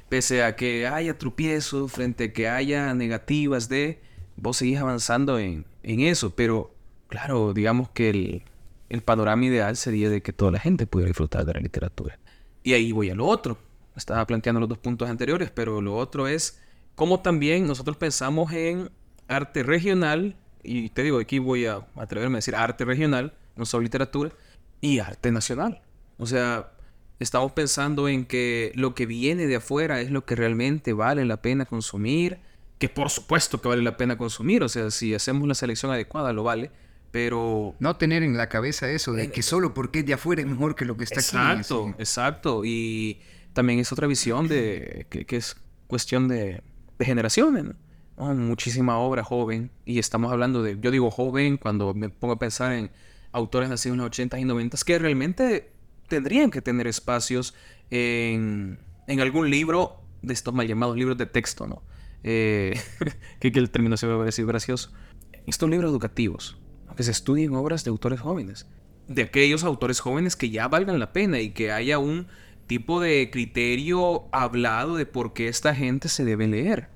pese a que haya tropiezos, frente a que haya negativas de, vos seguís avanzando en, en eso, pero claro, digamos que el, el panorama ideal sería de que toda la gente pudiera disfrutar de la literatura. Y ahí voy a lo otro. Estaba planteando los dos puntos anteriores, pero lo otro es cómo también nosotros pensamos en arte regional, y te digo, aquí voy a atreverme a decir arte regional, no solo literatura, y arte nacional. O sea, estamos pensando en que lo que viene de afuera es lo que realmente vale la pena consumir, que por supuesto que vale la pena consumir, o sea, si hacemos la selección adecuada lo vale, pero No tener en la cabeza eso de que solo porque es de afuera es mejor que lo que está aquí. Exacto, exacto. Y también es otra visión de que, es cuestión de, de generaciones. Oh, muchísima obra joven. Y estamos hablando de, yo digo joven cuando me pongo a pensar en autores nacidos en los 80 y 90 que realmente tendrían que tener espacios en, algún libro de estos mal llamados libros de texto, ¿no? Eh, que, el término se va a parecer gracioso. Estos libros educativos, que se estudien obras de autores jóvenes de aquellos autores jóvenes que ya valgan la pena y que haya un tipo de criterio hablado de por qué esta gente se debe leer.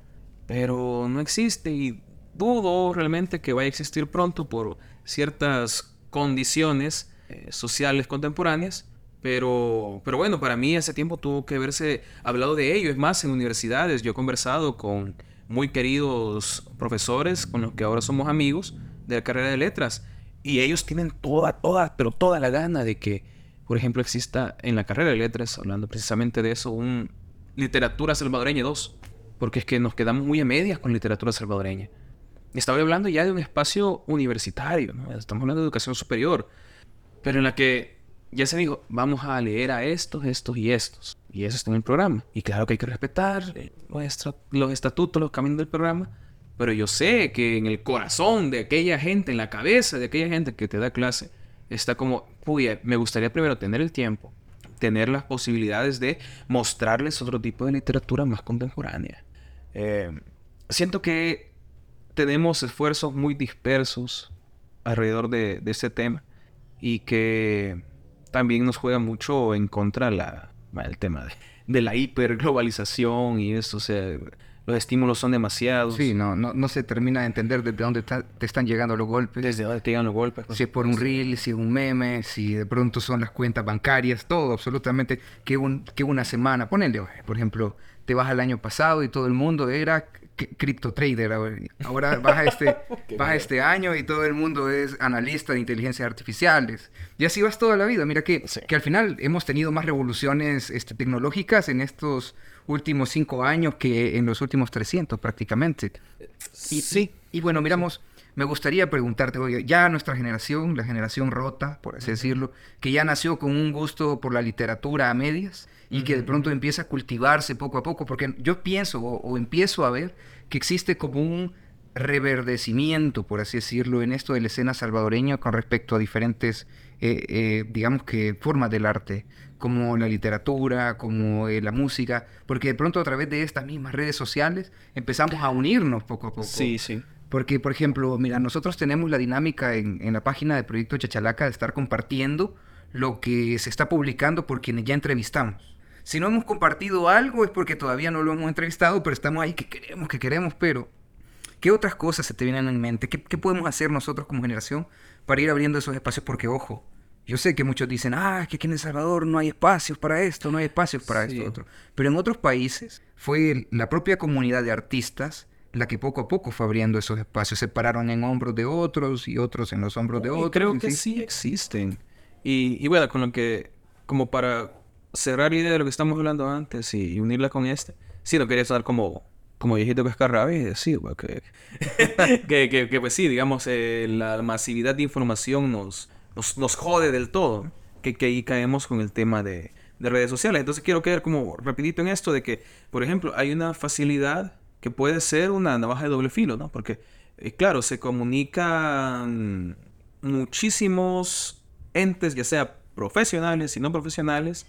Pero no existe y dudo realmente que vaya a existir pronto por ciertas condiciones eh, sociales contemporáneas. Pero, pero bueno, para mí hace tiempo tuvo que haberse hablado de ello. Es más, en universidades yo he conversado con muy queridos profesores con los que ahora somos amigos de la carrera de letras. Y ellos tienen toda, toda, pero toda la gana de que, por ejemplo, exista en la carrera de letras, hablando precisamente de eso, un literatura salvadoreña 2. Porque es que nos quedamos muy a medias con literatura salvadoreña. Estaba hablando ya de un espacio universitario. Estamos hablando de educación superior. Pero en la que ya se dijo, vamos a leer a estos, estos y estos. Y eso está en el programa. Y claro que hay que respetar eh, los estatutos, los caminos del programa. Pero yo sé que en el corazón de aquella gente, en la cabeza de aquella gente que te da clase, está como, uy, me gustaría primero tener el tiempo, tener las posibilidades de mostrarles otro tipo de literatura más contemporánea. Eh, siento que tenemos esfuerzos muy dispersos alrededor de, de este tema y que también nos juega mucho en contra la, el tema de, de la hiperglobalización y eso, o sea, los estímulos son demasiados. Sí, no, no, no se termina de entender desde dónde te están llegando los golpes. Desde dónde te llegan los golpes. Si es por un reel, si es un meme, si de pronto son las cuentas bancarias, todo, absolutamente. Que, un, que una semana, ponele, por ejemplo, te vas al año pasado y todo el mundo era cripto trader. Ahora, ahora vas, a este, vas a este año y todo el mundo es analista de inteligencias artificiales. Y así vas toda la vida. Mira que, Sí. que al final hemos tenido más revoluciones este, tecnológicas en estos últimos cinco años que en los últimos 300 prácticamente. Y, Sí. y bueno, miramos, me gustaría preguntarte, oye, ya nuestra generación, la generación rota, por así decirlo, que ya nació con un gusto por la literatura a medias y que de pronto empieza a cultivarse poco a poco, porque yo pienso o, empiezo a ver que existe como un reverdecimiento, por así decirlo, en esto de la escena salvadoreña con respecto a diferentes, eh, eh, digamos que, formas del arte, como la literatura, como eh, la música, porque de pronto a través de estas mismas redes sociales empezamos a unirnos poco a poco. Sí, sí. Porque, por ejemplo, mira, nosotros tenemos la dinámica en, en la página de Proyecto Chachalaca de estar compartiendo lo que se está publicando por quienes ya entrevistamos. Si no hemos compartido algo es porque todavía no lo hemos entrevistado, pero estamos ahí que queremos, que queremos, pero ¿qué otras cosas se te vienen en mente? ¿Qué, qué podemos hacer nosotros como generación para ir abriendo esos espacios? Porque, ojo, yo sé que muchos dicen, ah, que aquí en El Salvador no hay espacios para esto, no hay espacios para esto, otro. Pero en otros países fue la propia comunidad de artistas la que poco a poco fue abriendo esos espacios. Se pararon en hombros de otros y otros en los hombros de otros. creo que sí existen. Y, y, bueno, con lo que, como para cerrar la idea de lo que estamos hablando antes y, unirla con este, sí, no quería estar como, como viejito pescarrabia y decir, que, que, que, pues sí, digamos, eh, la masividad de información nos, nos, nos jode del todo. Que, que ahí caemos con el tema de, de redes sociales. Entonces quiero quedar como rapidito en esto de que, por ejemplo, hay una facilidad que puede ser una navaja de doble filo, ¿no? Porque, eh, claro, se comunican muchísimos entes, ya sea profesionales y no profesionales,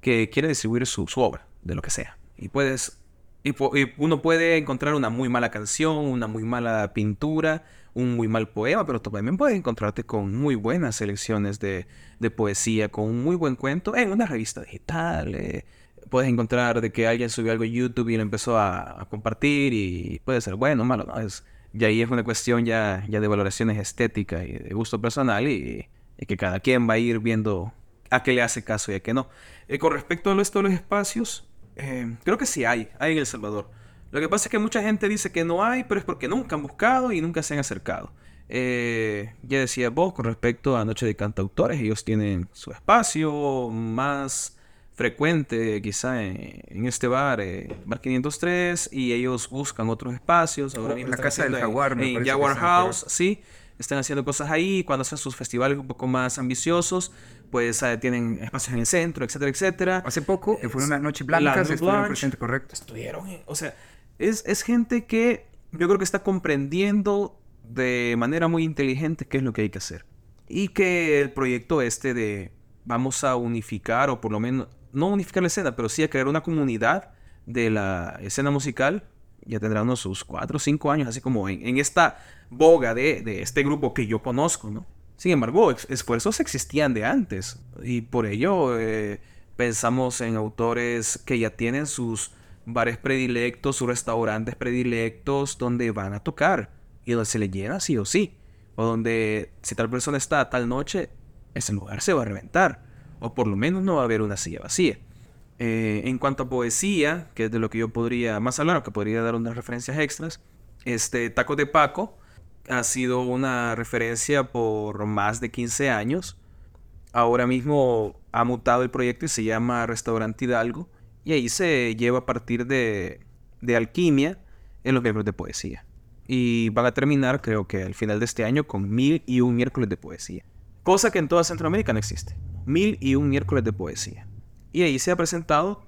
que quieren distribuir su, obra, de lo que sea. Y puedes. Y, uno puede encontrar una muy mala canción, una muy mala pintura, un muy mal poema, pero también puedes encontrarte con muy buenas selecciones de, poesía, con un muy buen cuento en una revista digital. Eh, puedes encontrar de que alguien subió algo a YouTube y lo empezó a, compartir y puede ser bueno malo, ¿no? Es, y ahí es una cuestión ya, ya de valoraciones estéticas y de gusto personal y, que cada quien va a ir viendo a qué le hace caso y a qué no. Eh, con respecto a esto de los espacios, eh, creo que sí hay, hay en El Salvador. Lo que pasa es que mucha gente dice que no hay, pero es porque nunca han buscado y nunca se han acercado. Eh, ya decía vos con respecto a Noche de Cantautores, ellos tienen su espacio más frecuente quizá en, este bar, eh, Bar 503, y ellos buscan otros espacios. Ahora mismo la casa del Jaguar, En, Jaguar House, sí. Están haciendo cosas ahí. Cuando hacen sus festivales un poco más ambiciosos, pues eh, tienen espacios en el centro, etcétera, etcétera. Hace poco, que fue una noche blanca, estuvieron presentes, correcto. Estuvieron, o sea, es, es gente que yo creo que está comprendiendo de manera muy inteligente qué es lo que hay que hacer. Y que el proyecto este de vamos a unificar o por lo menos no unificar la escena, pero sí a crear una comunidad de la escena musical. Ya tendrán unos sus cuatro o cinco años, así como en, esta boga de, este grupo que yo conozco, ¿no? Sin embargo, esfuerzos existían de antes y por ello eh, pensamos en autores que ya tienen sus bares predilectos, sus restaurantes predilectos donde van a tocar y donde se le llena sí o sí. O donde si tal persona está tal noche, ese lugar se va a reventar o por lo menos no va a haber una silla vacía. Eh, en cuanto a poesía, que es de lo que yo podría más hablar, que podría dar unas referencias extras, este Taco de Paco ha sido una referencia por más de 15 años. Ahora mismo ha mutado el proyecto y se llama Restaurante Hidalgo. Y ahí se lleva a partir de, de alquimia en los miembros de poesía. Y van a terminar, creo que al final de este año, con mil y un miércoles de poesía. Cosa que en toda Centroamérica no existe mil y un miércoles de poesía. Y ahí se ha presentado,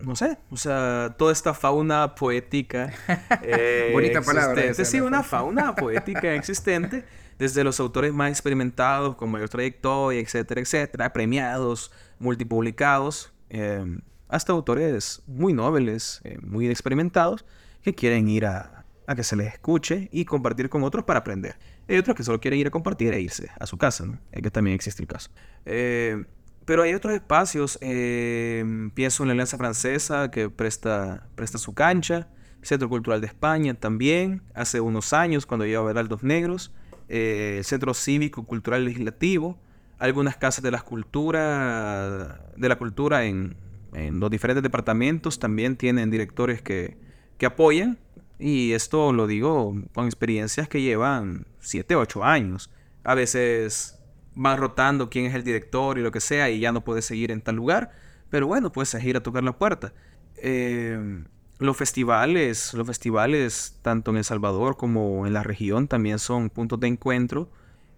no sé, o sea, toda esta fauna poética. Eh, Bonita palabra. sí, una fauna poética existente, desde los autores más experimentados, con mayor trayectoria, etcétera, etcétera, premiados, multipublicados, em, hasta autores muy nobles, eh, muy experimentados, que quieren ir a, a que se les escuche y compartir con otros para aprender. Hay otros que solo quieren ir a compartir e irse a su casa, ¿no? Es que también existe el caso. Eh, pero hay otros espacios, eh, pienso en la Alianza Francesa que presta, presta su cancha, Centro Cultural de España también, hace unos años cuando llevaba Heraldos Negros, eh, el Centro Cívico Cultural Legislativo, algunas casas de, las cultura, de la cultura en, en los diferentes departamentos también tienen directores que, que apoyan y esto lo digo con experiencias que llevan 7, 8 años. A veces van rotando quién es el director y lo que sea y ya no puedes seguir en tal lugar. Pero bueno, puedes seguir a tocar la puerta. Eh, los festivales, los festivales tanto en El Salvador como en la región también son puntos de encuentro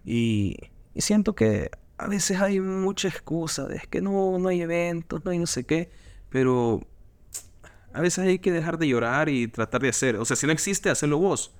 y, siento que a veces hay mucha excusa, es que no, no hay eventos, no hay no sé qué, pero a veces hay que dejar de llorar y tratar de hacer, o sea, si no existe, hacerlo vos.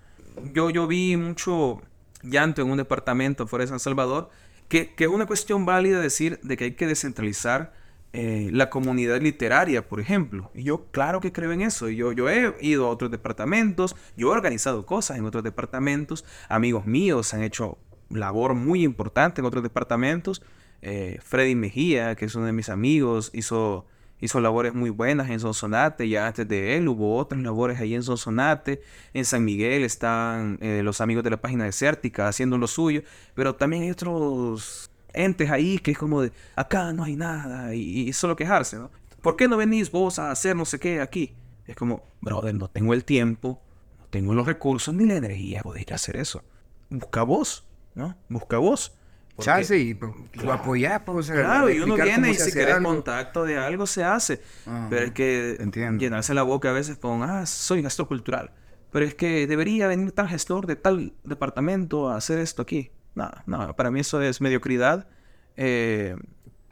Yo, yo vi mucho llanto en un departamento fuera de San Salvador, que, es una cuestión válida decir de que hay que descentralizar eh, la comunidad literaria, por ejemplo. Y yo claro que creo en eso. Yo, yo he ido a otros departamentos, yo he organizado cosas en otros departamentos, amigos míos han hecho labor muy importante en otros departamentos. Eh, Freddy Mejía, que es uno de mis amigos, hizo, hizo labores muy buenas en Sonsonate. Ya antes de él hubo otras labores ahí en Sonsonate. En San Miguel están eh, los amigos de la página desértica haciendo lo suyo. Pero también hay otros entes ahí que es como de, acá no hay nada y, solo quejarse, ¿no? ¿Por qué no venís vos a hacer no sé qué aquí? Es como, brother, no tengo el tiempo, no tengo los recursos ni la energía para a hacer eso. Busca vos, ¿no? Busca vos. Chance y pues, lo apoyás, pues, Claro, y uno viene y si quiere contacto de algo se hace. pero es que llenarse la boca a veces con, ah, soy gestor cultural. Pero es que debería venir tal gestor de tal departamento a hacer esto aquí. No, no, para mí eso es mediocridad. Eh,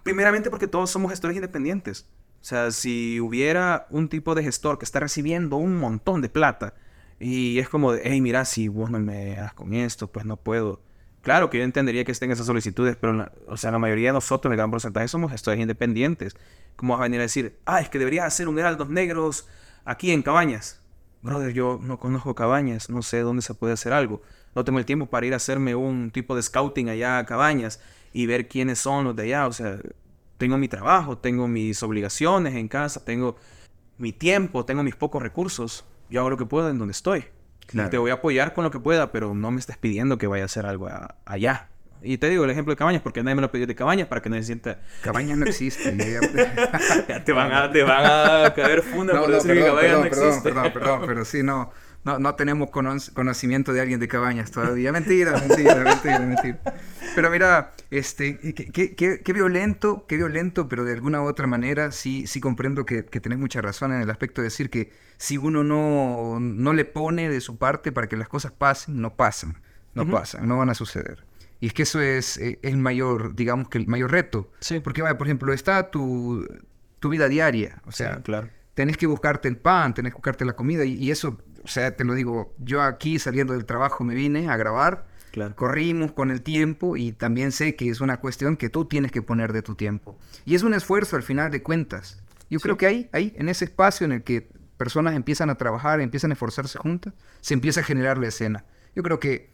primeramente porque todos somos gestores independientes. O sea, si hubiera un tipo de gestor que está recibiendo un montón de plata y es como de, hey, mira, si vos no me das con esto, pues no puedo. Claro que yo entendería que estén esas solicitudes, pero, o sea, la mayoría de nosotros, el gran porcentaje, somos gestores independientes. ¿Cómo vas a venir a decir, ah, es que debería hacer un Heraldos Negros aquí en Cabañas? Brother, yo no conozco Cabañas, no sé dónde se puede hacer algo no tengo el tiempo para ir a hacerme un tipo de scouting allá a Cabañas y ver quiénes son los de allá. O sea, tengo mi trabajo, tengo mis obligaciones en casa, tengo mi tiempo, tengo mis pocos recursos. Yo hago lo que puedo en donde estoy. Te voy a apoyar con lo que pueda, pero no me estés pidiendo que vaya a hacer algo allá. Y te digo el ejemplo de Cabañas, porque nadie me lo pidió de Cabañas para que no se sienta... Cabañas no existe. ya te, van a, te van a caer funda por decir que Cabañas no existe. Perdón, perdón, perdón, pero sí, no no, no tenemos conocimiento de alguien de cabañas todavía. Mentira, mentira, mentira, mentira. Pero mira, este, qué, qué, qué, violento, qué violento, pero de alguna u otra manera sí, sí comprendo que, que tenés mucha razón en el aspecto de decir que si uno no, no le pone de su parte para que las cosas pasen, no pasan, no pasan, no van a suceder. Y es que eso es eh, el mayor, digamos que el mayor reto. Sí. Porque, vaya, por ejemplo, está tu, tu vida diaria. O sea, claro. tenés que buscarte el pan, tenés que buscarte la comida y, y eso o sea, te lo digo, yo aquí saliendo del trabajo me vine a grabar, corrimos con el tiempo y también sé que es una cuestión que tú tienes que poner de tu tiempo. Y es un esfuerzo al final de cuentas. Yo creo que ahí, ahí, en ese espacio en el que personas empiezan a trabajar, empiezan a esforzarse juntas, se empieza a generar la escena. Yo creo que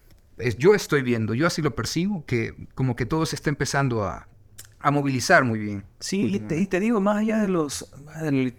yo estoy viendo, yo así lo percibo, que como que todo se está empezando a, a movilizar muy bien. Sí, y te, y te, digo, más allá de los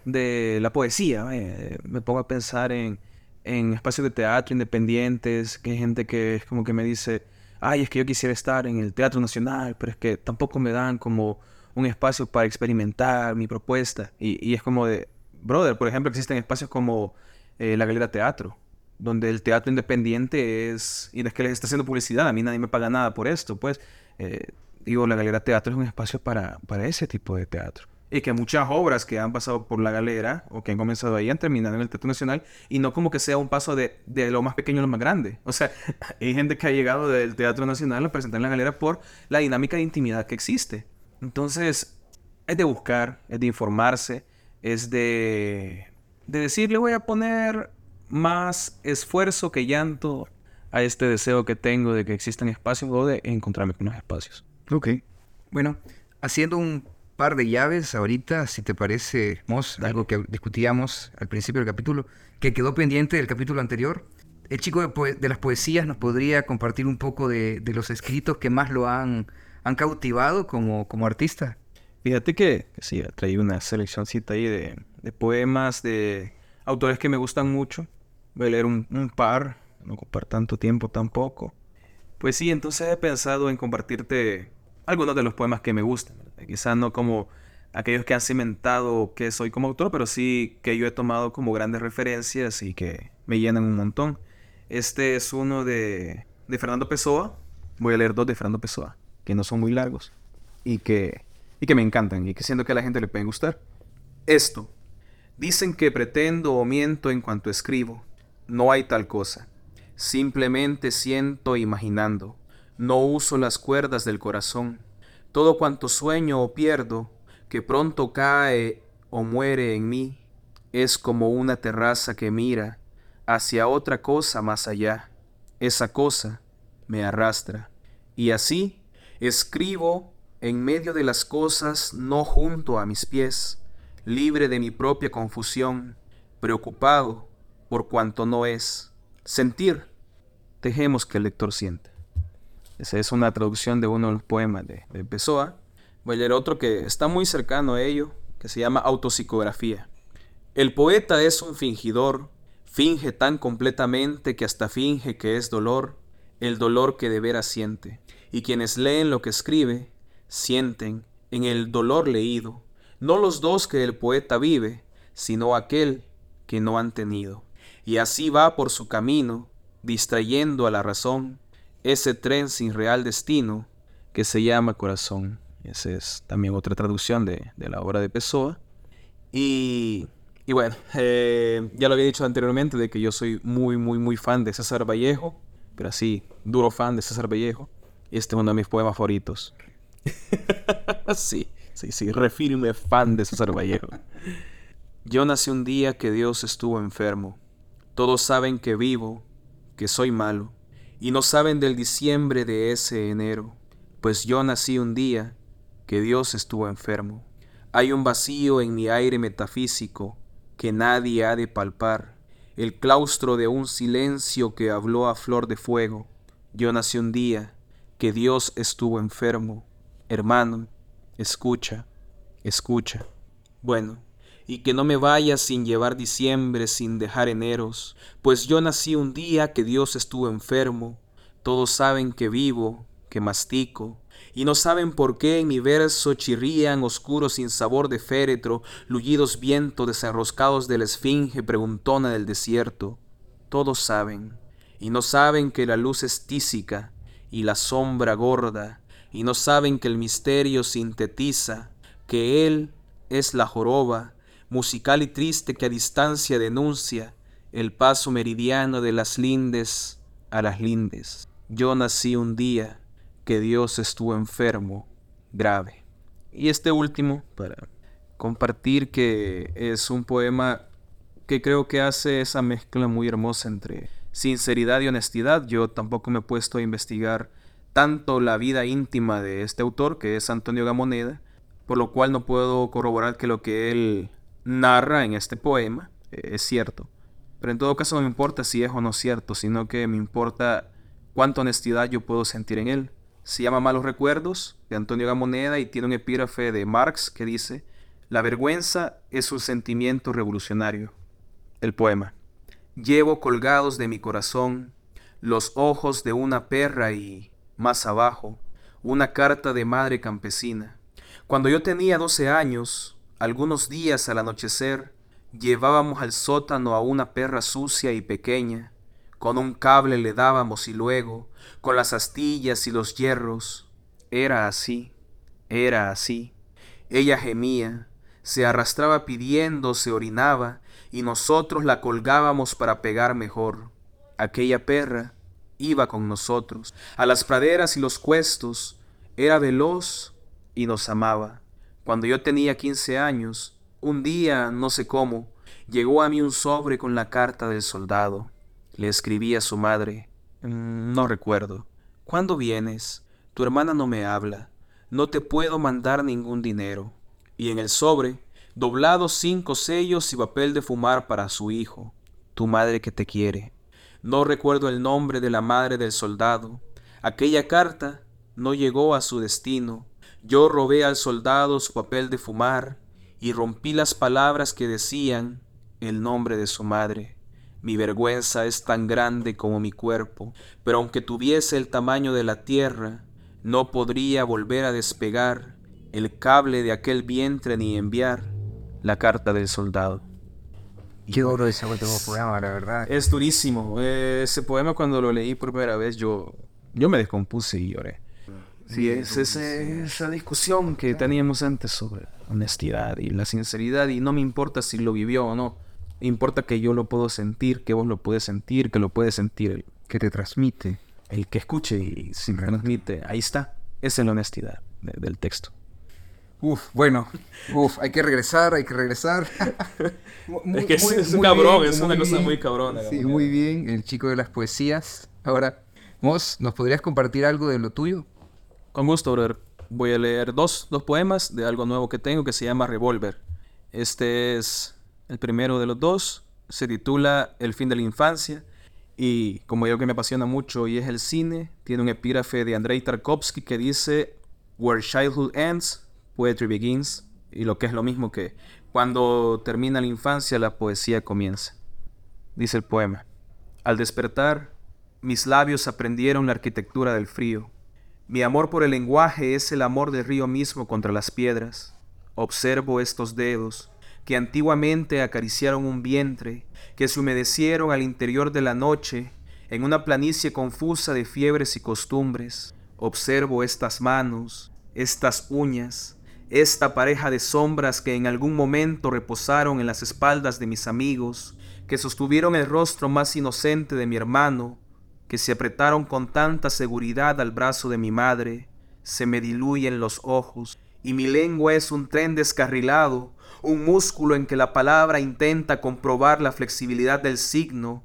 de, la poesía, eh, me pongo a pensar en en espacios de teatro independientes, que hay gente que es como que me dice, ay, es que yo quisiera estar en el Teatro Nacional, pero es que tampoco me dan como un espacio para experimentar mi propuesta. Y, es como de, brother, por ejemplo, existen espacios como eh, la Galera Teatro, donde el teatro independiente es, y es que les está haciendo publicidad, a mí nadie me paga nada por esto, pues, eh, digo, la Galera Teatro es un espacio para, para ese tipo de teatro y que muchas obras que han pasado por la galera o que han comenzado ahí han terminado en el Teatro Nacional y no como que sea un paso de, de lo más pequeño a lo más grande. O sea, hay gente que ha llegado del Teatro Nacional a presentar en la galera por la dinámica de intimidad que existe. Entonces, es de buscar, es de informarse, es de, de decir, le voy a poner más esfuerzo que llanto a este deseo que tengo de que existan espacios o de encontrarme con los espacios. Ok. Bueno, haciendo un par de llaves ahorita, si te parece, Mos, algo que discutíamos al principio del capítulo, que quedó pendiente del capítulo anterior. El chico de, las poesías nos podría compartir un poco de, los escritos que más lo han, han cautivado como, como artista. Fíjate que, sí, traí una seleccioncita ahí de, poemas de autores que me gustan mucho. Voy a leer un, un par, no ocupar tanto tiempo tampoco. Pues sí, entonces he pensado en compartirte algunos de los poemas que me gustan. Quizás no como aquellos que han cimentado que soy como autor, pero sí que yo he tomado como grandes referencias y que me llenan un montón. Este es uno de, de Fernando Pessoa. Voy a leer dos de Fernando Pessoa, que no son muy largos y que, y que me encantan y que siento que a la gente le pueden gustar. Esto. Dicen que pretendo o miento en cuanto escribo. No hay tal cosa. Simplemente siento imaginando. No uso las cuerdas del corazón. Todo cuanto sueño o pierdo, que pronto cae o muere en mí, es como una terraza que mira hacia otra cosa más allá. Esa cosa me arrastra. Y así escribo en medio de las cosas, no junto a mis pies, libre de mi propia confusión, preocupado por cuanto no es. Sentir, dejemos que el lector sienta. Esa es una traducción de uno de los poemas de, de Pessoa. Voy a leer otro que está muy cercano a ello, que se llama Autopsicografía. El poeta es un fingidor, finge tan completamente que hasta finge que es dolor, el dolor que de veras siente. Y quienes leen lo que escribe, sienten en el dolor leído, no los dos que el poeta vive, sino aquel que no han tenido. Y así va por su camino, distrayendo a la razón, ese tren sin real destino que se llama corazón. Esa es también otra traducción de, la obra de Pessoa. Y, y bueno, eh, ya lo había dicho anteriormente de que yo soy muy, muy, muy fan de César Vallejo, pero así, duro fan de César Vallejo. Este es uno de mis poemas favoritos. sí, sí, sí, refirme fan de César Vallejo. Yo nací un día que Dios estuvo enfermo. Todos saben que vivo, que soy malo y no saben del diciembre de ese enero, pues yo nací un día que Dios estuvo enfermo. Hay un vacío en mi aire metafísico que nadie ha de palpar, el claustro de un silencio que habló a flor de fuego. Yo nací un día que Dios estuvo enfermo. Hermano, escucha, escucha. Bueno, y que no me vaya sin llevar diciembre, sin dejar eneros, pues yo nací un día que Dios estuvo enfermo, todos saben que vivo, que mastico, y no saben por qué en mi verso chirrían oscuros sin sabor de féretro, luyidos vientos desenroscados de la esfinge preguntona del desierto. Todos saben, y no saben que la luz es tísica y la sombra gorda, y no saben que el misterio sintetiza, que Él es la joroba, musical y triste que a distancia denuncia el paso meridiano de las lindes a las lindes. Yo nací un día que Dios estuvo enfermo, grave. Y este último, para compartir que es un poema que creo que hace esa mezcla muy hermosa entre sinceridad y honestidad. Yo tampoco me he puesto a investigar tanto la vida íntima de este autor, que es Antonio Gamoneda, por lo cual no puedo corroborar que lo que él narra en este poema eh, es cierto. Pero en todo caso no me importa si es o no cierto, sino que me importa cuánta honestidad yo puedo sentir en él. Se llama Malos Recuerdos, de Antonio Gamoneda, y tiene un epígrafe de Marx que dice, La vergüenza es un sentimiento revolucionario. El poema. Llevo colgados de mi corazón los ojos de una perra y, más abajo, una carta de madre campesina. Cuando yo tenía doce años, algunos días al anochecer, llevábamos al sótano a una perra sucia y pequeña, con un cable le dábamos y luego, con las astillas y los hierros, era así, era así. Ella gemía, se arrastraba pidiendo, se orinaba, y nosotros la colgábamos para pegar mejor. Aquella perra iba con nosotros, a las praderas y los cuestos, era veloz y nos amaba. Cuando yo tenía quince años, un día, no sé cómo, llegó a mí un sobre con la carta del soldado. Le escribí a su madre. Mm, no recuerdo. ¿Cuándo vienes? Tu hermana no me habla. No te puedo mandar ningún dinero. Y en el sobre, doblados cinco sellos y papel de fumar para su hijo. Tu madre que te quiere. No recuerdo el nombre de la madre del soldado. Aquella carta no llegó a su destino yo robé al soldado su papel de fumar y rompí las palabras que decían el nombre de su madre. Mi vergüenza es tan grande como mi cuerpo, pero aunque tuviese el tamaño de la tierra, no podría volver a despegar el cable de aquel vientre ni enviar la carta del soldado. Qué duro ese último poema, la verdad. Es durísimo. ese poema cuando lo leí por primera vez yo, yo me descompuse y lloré. Sí, es esa discusión que teníamos antes sobre honestidad y la sinceridad y no me importa si lo vivió o no. Importa que yo lo puedo sentir, que vos lo puedes sentir, que lo puede sentir el que te transmite. El que escuche y se transmite. Ahí está. Esa es la honestidad del texto. Uf, bueno, uf, hay que regresar, hay que regresar. es que es, un cabrón, es una cosa muy cabrona. Sí, muy bien, el chico de las poesías. Ahora, vos, ¿nos podrías compartir algo de lo tuyo? Con gusto, brother. Voy a leer dos, dos poemas de algo nuevo que tengo que se llama Revolver. Este es el primero de los dos. Se titula El fin de la infancia. Y como yo que me apasiona mucho y es el cine, tiene un epígrafe de Andrei Tarkovsky que dice Where childhood ends, poetry begins. Y lo que es lo mismo que cuando termina la infancia, la poesía comienza. Dice el poema. Al despertar, mis labios aprendieron la arquitectura del frío. Mi amor por el lenguaje es el amor del río mismo contra las piedras. Observo estos dedos que antiguamente acariciaron un vientre, que se humedecieron al interior de la noche en una planicie confusa de fiebres y costumbres. Observo estas manos, estas uñas, esta pareja de sombras que en algún momento reposaron en las espaldas de mis amigos, que sostuvieron el rostro más inocente de mi hermano, que se apretaron con tanta seguridad al brazo de mi madre, se me diluyen los ojos, y mi lengua es un tren descarrilado, un músculo en que la palabra intenta comprobar la flexibilidad del signo.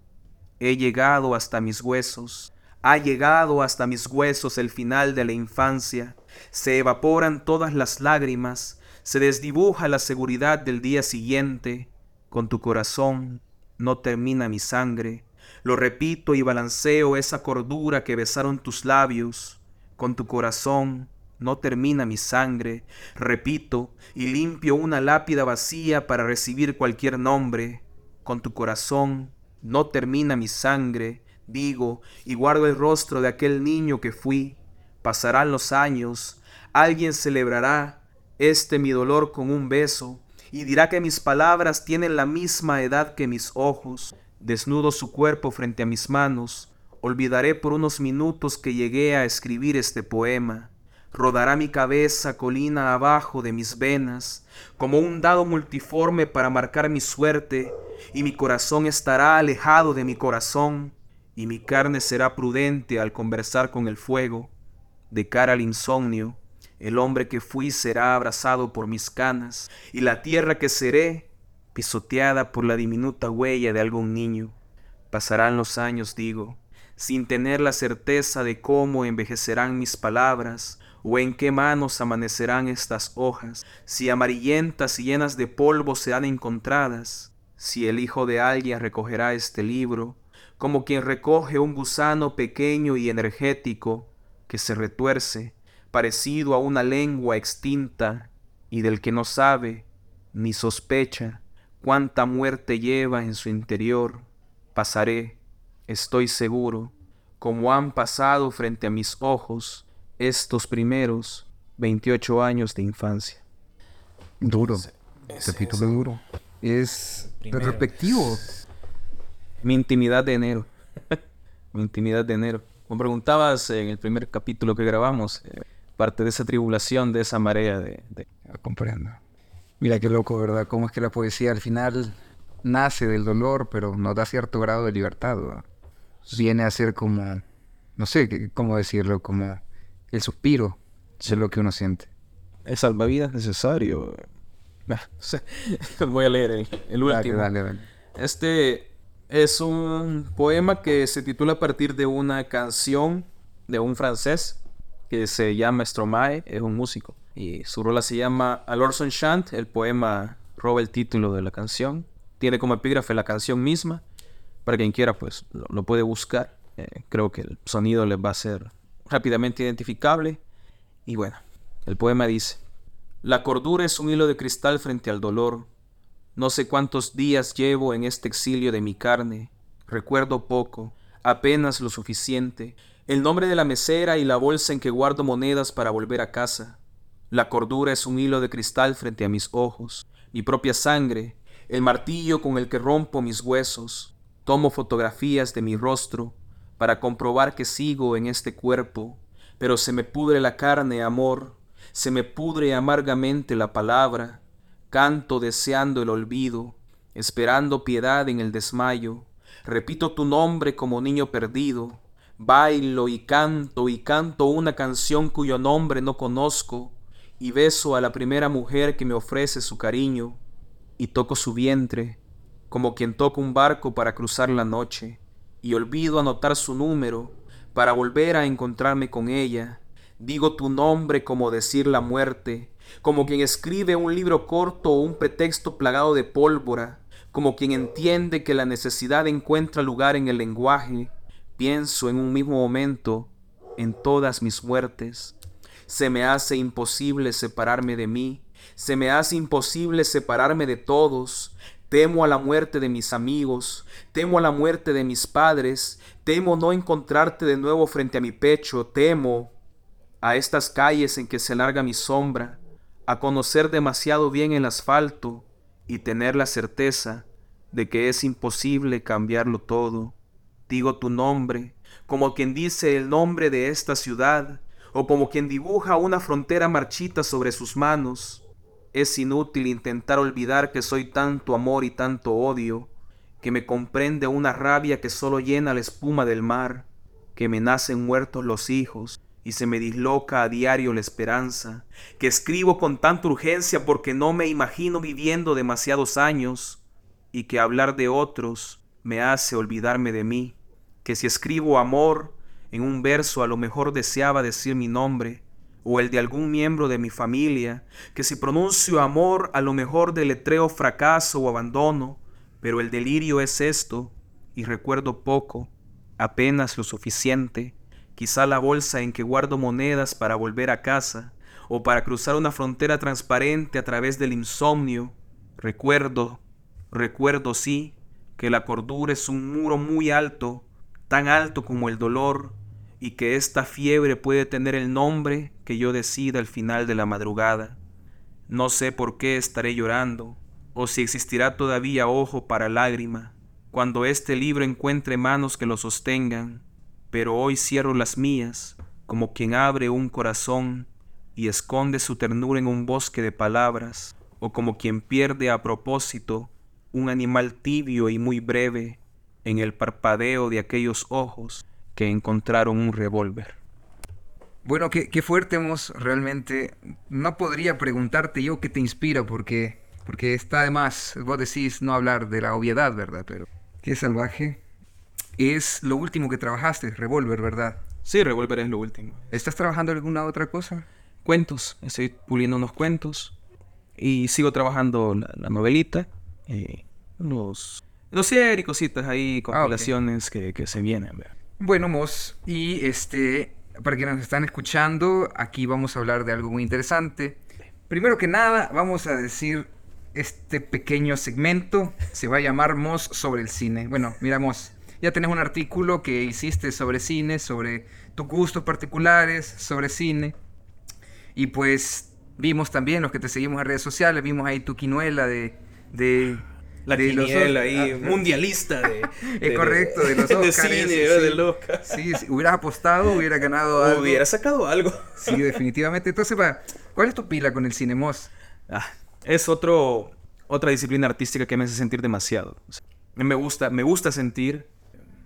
He llegado hasta mis huesos, ha llegado hasta mis huesos el final de la infancia, se evaporan todas las lágrimas, se desdibuja la seguridad del día siguiente, con tu corazón no termina mi sangre, lo repito y balanceo esa cordura que besaron tus labios, con tu corazón no termina mi sangre, repito, y limpio una lápida vacía para recibir cualquier nombre, con tu corazón no termina mi sangre, digo, y guardo el rostro de aquel niño que fui, pasarán los años, alguien celebrará este mi dolor con un beso, y dirá que mis palabras tienen la misma edad que mis ojos, desnudo su cuerpo frente a mis manos, olvidaré por unos minutos que llegué a escribir este poema, rodará mi cabeza colina abajo de mis venas, como un dado multiforme para marcar mi suerte, y mi corazón estará alejado de mi corazón, y mi carne será prudente al conversar con el fuego. De cara al insomnio, el hombre que fui será abrazado por mis canas, y la tierra que seré, pisoteada por la diminuta huella de algún niño. Pasarán los años, digo, sin tener la certeza de cómo envejecerán mis palabras, o en qué manos amanecerán estas hojas, si amarillentas y llenas de polvo serán encontradas, si el hijo de alguien recogerá este libro, como quien recoge un gusano pequeño y energético que se retuerce, parecido a una lengua extinta y del que no sabe ni sospecha cuánta muerte lleva en su interior, pasaré, estoy seguro, como han pasado frente a mis ojos, estos primeros 28 años de infancia. Duro. Es, capítulo duro. Es retrospectivo. Mi intimidad de enero. Mi intimidad de enero. Como preguntabas en el primer capítulo que grabamos, eh, parte de esa tribulación, de esa marea de, de... Comprendo. Mira qué loco, ¿verdad? Cómo es que la poesía al final nace del dolor, pero nos da cierto grado de libertad. Viene a ser como, no sé cómo decirlo, como el suspiro es lo que uno siente. El salvavidas necesario. Voy a leer el, último. Dale, dale, Este es un poema que se titula a partir de una canción de un francés que se llama Stromae, es un músico. Y su rola se llama Alorson Chant. El poema roba el título de la canción. Tiene como epígrafe la canción misma. Para quien quiera, pues lo, puede buscar. Eh, creo que el sonido les va a ser rápidamente identificable. Y bueno, el poema dice, La cordura es un hilo de cristal frente al dolor. No sé cuántos días llevo en este exilio de mi carne. Recuerdo poco, apenas lo suficiente. El nombre de la mesera y la bolsa en que guardo monedas para volver a casa. La cordura es un hilo de cristal frente a mis ojos, mi propia sangre, el martillo con el que rompo mis huesos. Tomo fotografías de mi rostro, para comprobar que sigo en este cuerpo, pero se me pudre la carne, amor, se me pudre amargamente la palabra, canto deseando el olvido, esperando piedad en el desmayo, repito tu nombre como niño perdido, bailo y canto y canto una canción cuyo nombre no conozco, y beso a la primera mujer que me ofrece su cariño, y toco su vientre, como quien toca un barco para cruzar la noche, y olvido anotar su número para volver a encontrarme con ella. Digo tu nombre como decir la muerte, como quien escribe un libro corto o un pretexto plagado de pólvora, como quien entiende que la necesidad encuentra lugar en el lenguaje. Pienso en un mismo momento en todas mis muertes. Se me hace imposible separarme de mí, se me hace imposible separarme de todos. Temo a la muerte de mis amigos, temo a la muerte de mis padres, temo no encontrarte de nuevo frente a mi pecho, temo a estas calles en que se larga mi sombra, a conocer demasiado bien el asfalto y tener la certeza de que es imposible cambiarlo todo. Digo tu nombre, como quien dice el nombre de esta ciudad, o como quien dibuja una frontera marchita sobre sus manos. Es inútil intentar olvidar que soy tanto amor y tanto odio, que me comprende una rabia que solo llena la espuma del mar, que me nacen muertos los hijos y se me disloca a diario la esperanza, que escribo con tanta urgencia porque no me imagino viviendo demasiados años, y que hablar de otros me hace olvidarme de mí, que si escribo amor en un verso a lo mejor deseaba decir mi nombre, o el de algún miembro de mi familia, que si pronuncio amor a lo mejor deletreo fracaso o abandono, pero el delirio es esto, y recuerdo poco, apenas lo suficiente, quizá la bolsa en que guardo monedas para volver a casa, o para cruzar una frontera transparente a través del insomnio. Recuerdo, recuerdo sí, que la cordura es un muro muy alto, tan alto como el dolor, y que esta fiebre puede tener el nombre que yo decida al final de la madrugada. No sé por qué estaré llorando, o si existirá todavía ojo para lágrima, cuando este libro encuentre manos que lo sostengan, pero hoy cierro las mías, como quien abre un corazón y esconde su ternura en un bosque de palabras, o como quien pierde a propósito un animal tibio y muy breve en el parpadeo de aquellos ojos que encontraron un revólver. Bueno, qué, qué fuerte hemos realmente. No podría preguntarte yo qué te inspira, porque, porque está de más. Vos decís no hablar de la obviedad, ¿verdad? Pero qué salvaje. Es lo último que trabajaste, Revolver, ¿verdad? Sí, Revolver es lo último. ¿Estás trabajando alguna otra cosa? Cuentos, estoy puliendo unos cuentos y sigo trabajando la, la novelita, eh, unos dossier y cositas ahí, compilaciones que, que se vienen. ¿verdad? Bueno, Mos, y este, para quienes nos están escuchando, aquí vamos a hablar de algo muy interesante. Primero que nada, vamos a decir, este pequeño segmento se va a llamar Mos sobre el cine. Bueno, mira, Mos, ya tenés un artículo que hiciste sobre cine, sobre tus gustos particulares, sobre cine. Y pues vimos también, los que te seguimos en redes sociales, vimos ahí tu quinuela de... de La de los quiniela ahí, ah, mundialista de, Es correcto, de los de Oscars, cine, sí. del Oscar. Sí, si hubieras apostado, hubiera ganado algo. Hubiera sacado algo. Sí, definitivamente. Entonces, ¿cuál es tu pila con el cine, Mos? Ah, es otro, otra disciplina artística que me hace sentir demasiado. O sea, me gusta, me gusta sentir,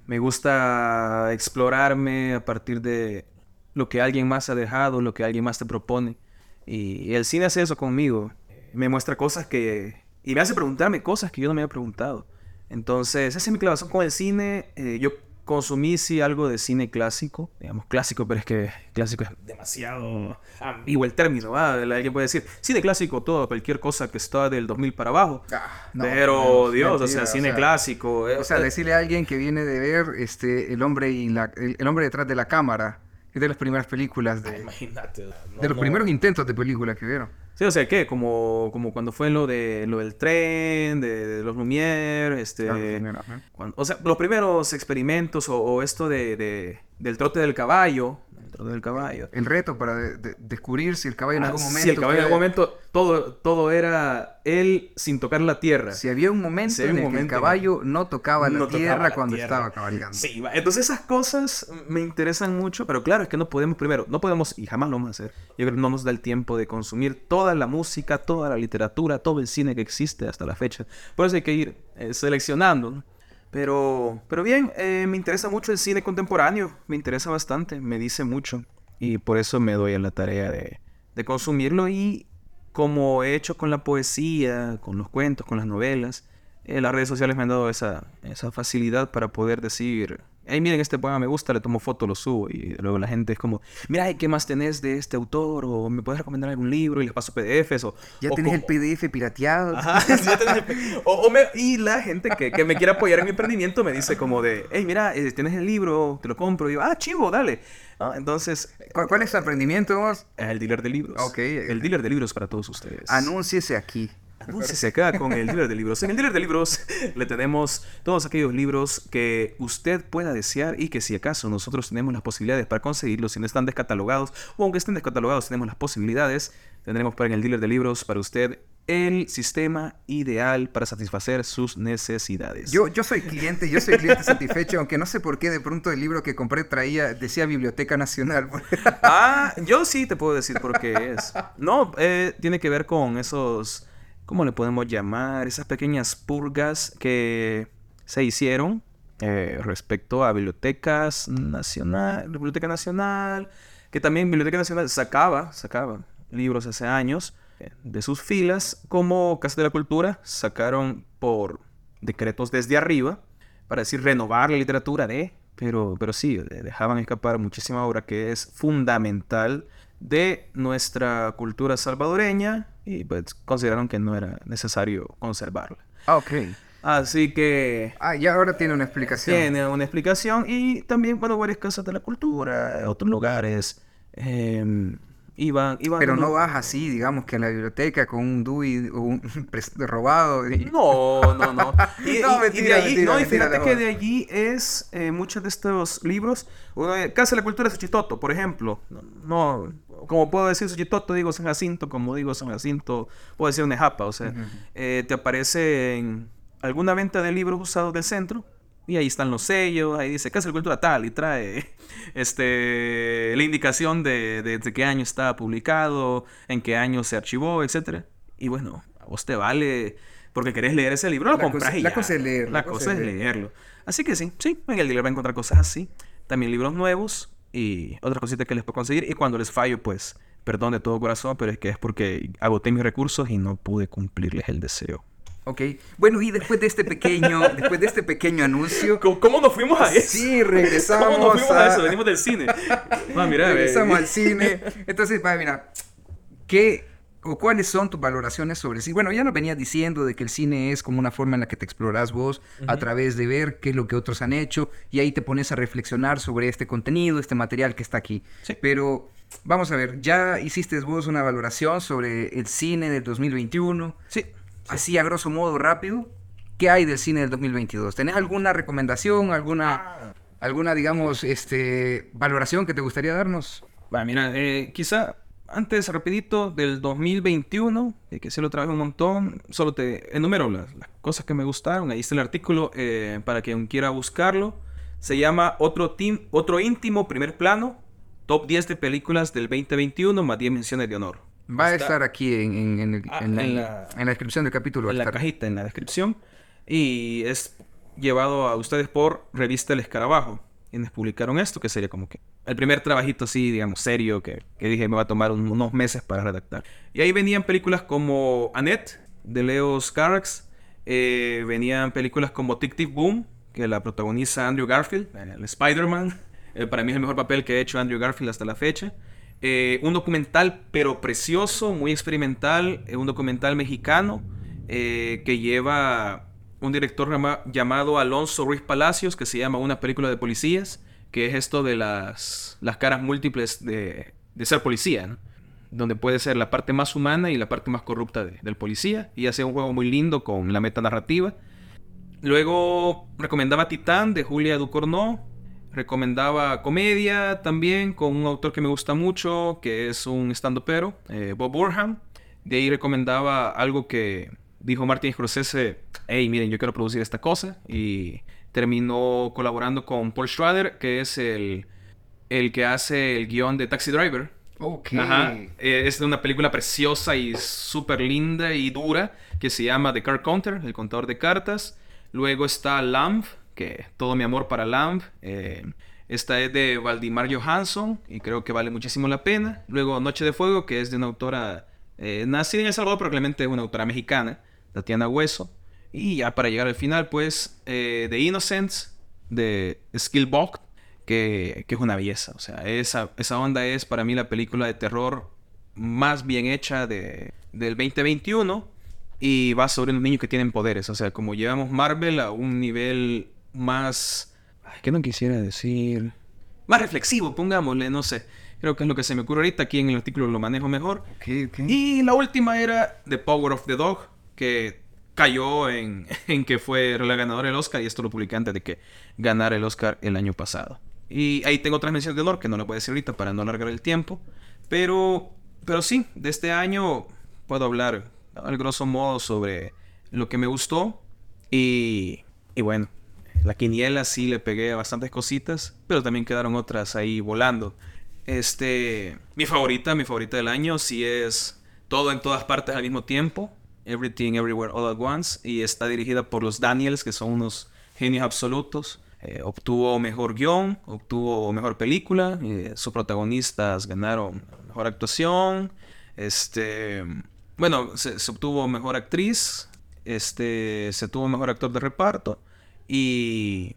me gusta explorarme a partir de lo que alguien más ha dejado, lo que alguien más te propone. Y el cine hace eso conmigo. Me muestra cosas que... Y me hace preguntarme cosas que yo no me había preguntado. Entonces, esa es mi clavazón con el cine. Eh, yo consumí sí algo de cine clásico, digamos clásico, pero es que clásico es demasiado ambiguo el término, ¿va? Alguien puede decir, cine clásico, todo, cualquier cosa que está del 2000 para abajo. Ah, no, pero, no, Dios, o mentira, sea, cine clásico. eh, O sea, eh, decirle a alguien que viene de ver este, el, hombre y la, el, el hombre detrás de la cámara, es de las primeras películas, de, Imagínate. no, de los primeros intentos de película que vieron. Sí, o sea, ¿qué? Como, como cuando fue lo de lo del tren, de, de los Lumière, este... Claro, cuando- o sea, los primeros experimentos o, o esto de, de- del trote del caballo, dentro del caballo. El reto para de- de- descubrir si el caballo en Ah, algún momento... sí, el caballo en algún momento, todo, todo era él sin tocar la tierra. Si había un momento Si había en un el que el en caballo no tocaba la No tocaba tierra la cuando tierra. estaba cabalgando. Sí, entonces esas cosas me interesan mucho, pero claro, es que no podemos, primero, no podemos, y jamás lo vamos a hacer, yo creo que no nos da el tiempo de consumir toda la música, toda la literatura, todo el cine que existe hasta la fecha. Por eso hay que ir eh, seleccionando. Pero, pero bien, eh, me interesa mucho el cine contemporáneo, me interesa bastante, me dice mucho, y por eso me doy a la tarea de, de consumirlo. Y como he hecho con la poesía, con los cuentos, con las novelas, eh, las redes sociales me han dado esa facilidad para poder decir, hey, miren, este poema me gusta, le tomo foto, lo subo. Y luego la gente es como, mira, ¿y ¿qué más tenés de este autor? O me puedes recomendar algún libro y les paso PDFs. O, Ya o tenés el como- PDF pirateado. Ajá, sí, ya tenés el pe- o- o me- y la gente que, que me quiere apoyar en mi emprendimiento me dice como de, hey, mira, eh, tienes el libro, te lo compro. Y yo, ah, chivo, dale. Ah, entonces, ¿Cuál, cuál es tu emprendimiento vos? el dealer de libros. Ok. El dealer de libros para todos ustedes. Anúnciese aquí. Anúnciese acá con el dealer de libros. En el dealer de libros le tenemos todos aquellos libros que usted pueda desear y que si acaso nosotros tenemos las posibilidades para conseguirlos, si no están descatalogados o aunque estén descatalogados tenemos las posibilidades, tendremos para en el dealer de libros para usted el sistema ideal para satisfacer sus necesidades. Yo, yo soy cliente, yo soy cliente satisfecho, aunque no sé por qué de pronto el libro que compré traía, decía Biblioteca Nacional. Ah, yo sí te puedo decir por qué es. No, eh, tiene que ver con esos, ¿cómo le podemos llamar? Esas pequeñas purgas que se hicieron eh, respecto a bibliotecas nacional, Biblioteca Nacional, que también Biblioteca Nacional sacaba, sacaba libros hace años eh, de sus filas, como Casa de la Cultura sacaron por decretos desde arriba, para decir renovar la literatura de, pero, pero sí, de- dejaban escapar muchísima obra que es fundamental de nuestra cultura salvadoreña y pues consideraron que no era necesario conservarla. Ah, ok. Así que Ah, ya ahora tiene una explicación. tiene una explicación y también, bueno, varias casas de la cultura, otros lugares, em, iban, iban... Pero no vas así, digamos, que a la biblioteca con un DUI o un robado. y- No, no, no. Y, No, y- y mentira, de allí, mentira, no, y mentira, fíjate que de allí es eh, muchos de estos libros. Uno de Casa de la Cultura de Suchitoto, por ejemplo. No, no, como puedo decir Suchitoto, digo San Jacinto, como digo San Jacinto, puedo decir Nejapa. O sea, eh, te aparece en alguna venta de libros usados del centro. Y ahí están los sellos, ahí dice Casa de la Cultura tal y trae este la indicación de, de, de qué año está publicado, en qué año se archivó, etcétera. Y bueno, a vos te vale porque querés leer ese libro, lo La compras cosa- y la ya. cosa es leerlo, La la cosa cosa es es leer. leerlo. Así que sí, sí, en el dealer va a encontrar cosas así. También libros nuevos y otras cositas que les puedo conseguir. Y cuando les fallo, pues, perdón de todo corazón, pero es que es porque agoté mis recursos y no pude cumplirles el deseo. Ok. Bueno, y después de este pequeño, después de este pequeño anuncio, ¿Cómo, cómo nos fuimos a eso? sí, regresamos, ¿Cómo nos fuimos a, a- eso? Venimos del cine. Mira, regresamos eh, al cine. Entonces, va, mira, ¿qué o cuáles son tus valoraciones sobre cine? Bueno, ya nos venías diciendo de que el cine es como una forma en la que te exploras vos a través de ver qué es lo que otros han hecho y ahí te pones a reflexionar sobre este contenido, este material que está aquí. Sí. Pero vamos a ver, ya hiciste vos una valoración sobre el cine del 2021. Sí. Así a grosso modo rápido, ¿qué hay del cine del 2022? ¿Tenés alguna recomendación, alguna, alguna digamos, este, valoración que te gustaría darnos? Va, mira, eh, quizá antes, rapidito, del 2021, eh, que se lo traje un montón, solo te enumero las, las cosas que me gustaron. Ahí está el artículo eh, para quien quiera buscarlo. Se llama Otro, team, Otro íntimo primer plano, top 10 de películas del 2021, más 10 menciones de honor. Va a estar aquí en, en- en el- Ah, en la, la- descripción del capítulo. en la estar. cajita, en la descripción. Y es llevado a ustedes por Revista El Escarabajo. Quienes publicaron esto, que sería como que el primer trabajito así, digamos, serio, que, que dije me va a tomar un- unos meses para redactar. Y ahí venían películas como Annette, de Leo Scarrax. eh, venían películas como Tic Tic Boom, que la protagoniza Andrew Garfield, el Spider-Man. Eh, para mí es el mejor papel que ha hecho Andrew Garfield hasta la fecha. Eh, un documental, pero precioso, muy experimental, eh, un documental mexicano eh, que lleva un director llama- llamado Alonso Ruiz Palacios, que se llama Una película de policías, que es esto de las, las caras múltiples de, de ser policía, donde puede ser la parte más humana y la parte más corrupta de- del policía, y hace un juego muy lindo con la metanarrativa. Luego recomendaba Titán de Julia Ducournau, recomendaba comedia también con un autor que me gusta mucho, que es un stand-upero, eh, Bob Burham. De ahí recomendaba algo que dijo Martin Scorsese, hey, miren, yo quiero producir esta cosa. Y terminó colaborando con Paul Schrader, que es el, el que hace el guion de Taxi Driver. Ok. Ajá. Eh, Es de una película preciosa y súper linda y dura que se llama The Card Counter, el contador de cartas. Luego está Lamb, que todo mi amor para Lamb. Eh, esta es de Valdimar Johansson y creo que vale muchísimo la pena. Luego Noche de Fuego, que es de una autora eh, nacida en El Salvador, pero realmente una autora mexicana, Tatiana Hueso. Y ya para llegar al final, pues, eh, The Innocents, de Skillbox, que, que es una belleza. O sea, esa, esa onda es para mí la película de terror más bien hecha de, del 2021 y va sobre unos niños que tienen poderes. O sea, como llevamos Marvel a un nivel más... ¿Qué no quisiera decir? Más reflexivo, pongámosle, no sé. Creo que es lo que se me ocurre ahorita. Aquí en el artículo lo manejo mejor. Y la última era The Power of the Dog, que cayó en, en que fue la ganadora del Oscar y esto lo publiqué antes de que ganara el Oscar el año pasado. Y ahí tengo otras menciones de honor que no lo voy a decir ahorita para no alargar el tiempo. Pero, pero sí, de este año puedo hablar al grosso modo sobre lo que me gustó. Y, y bueno, la quiniela sí le pegué a bastantes cositas, pero también quedaron otras ahí volando. Este, mi favorita, mi favorita del año sí es Todo en todas partes al mismo tiempo, Everything Everywhere All at Once, y está dirigida por los Daniels, que son unos genios absolutos. Eh, obtuvo mejor guion, obtuvo mejor película, eh, sus protagonistas ganaron mejor actuación, este, bueno, se, se obtuvo mejor actriz, este, se tuvo mejor actor de reparto y,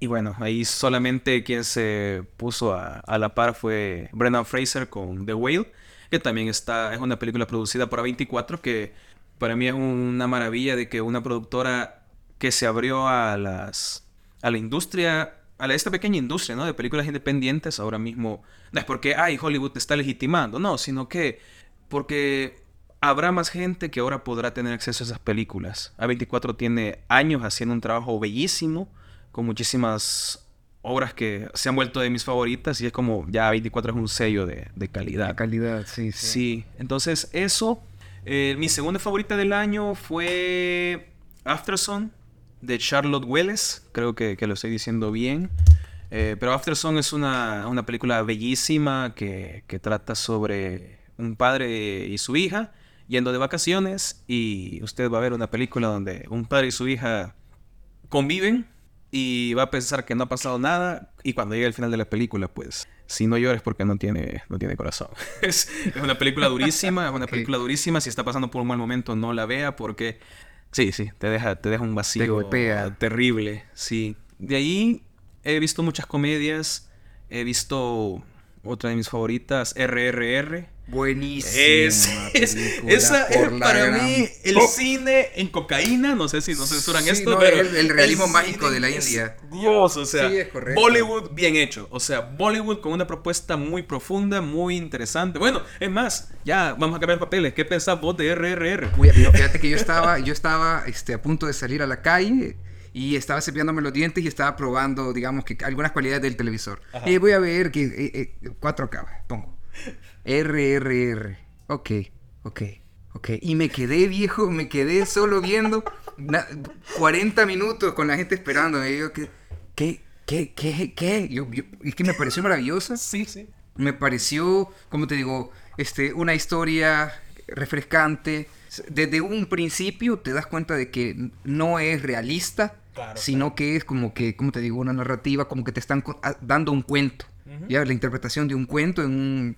y bueno, ahí solamente quien se puso a, a la par fue Brendan Fraser con The Whale, que también está, es una película producida por A24 que para mí es una maravilla de que una productora que se abrió a las a la industria, a esta pequeña industria, ¿no? De películas independientes ahora mismo, no es porque, ay, Hollywood te está legitimando, no, sino que porque habrá más gente que ahora podrá tener acceso a esas películas. A24 tiene años haciendo un trabajo bellísimo, con muchísimas obras que se han vuelto de mis favoritas y es como, ya A24 es un sello de, de calidad. La calidad, sí, sí. Sí, entonces eso. eh, mi segunda favorita del año fue Afterson de Charlotte Wells. Creo que, que lo estoy diciendo bien. Eh, pero Afterson es una, una película bellísima que, que trata sobre un padre y su hija yendo de vacaciones y usted va a ver una película donde un padre y su hija conviven y va a pensar que no ha pasado nada y cuando llegue el final de la película pues si no llores porque no tiene no tiene corazón. Es, una película durísima es una película durísima. Si está pasando por un mal momento no la vea porque sí sí te deja te deja un vacío golpea. terrible sí. De ahí he visto muchas comedias he visto otra de mis favoritas RRR Buenísima. es, es- esa es para gran- mí el Oh. cine en cocaína. No sé si nos censuran Sí, esto, no, pero. el- el realismo cine mágico de la India. Dios, o sea. Sí, es. Bollywood bien hecho. O sea, Bollywood con una propuesta muy profunda, muy interesante. Bueno, es más, ya vamos a cambiar papeles. ¿Qué pensás vos de RRR? Uy, amigo, fíjate que yo estaba, yo estaba este, a punto de salir a la calle y estaba cepillándome los dientes y estaba probando, digamos, que algunas cualidades del televisor. Y voy a ver que eh, eh, 4K, pongo. RRR. Ok, ok, ok. Y me quedé viejo, me quedé solo viendo na- 40 minutos con la gente esperando. Y yo, ¿qué, qué, qué, qué? qué? Yo, yo- es que me pareció maravillosa Sí, sí. me pareció, como te digo, este, una historia refrescante. Desde un principio te das cuenta de que no es realista, Claro, sino que es como que, como te digo, una narrativa, como que te están dando un cuento. Ya la interpretación de un cuento en un,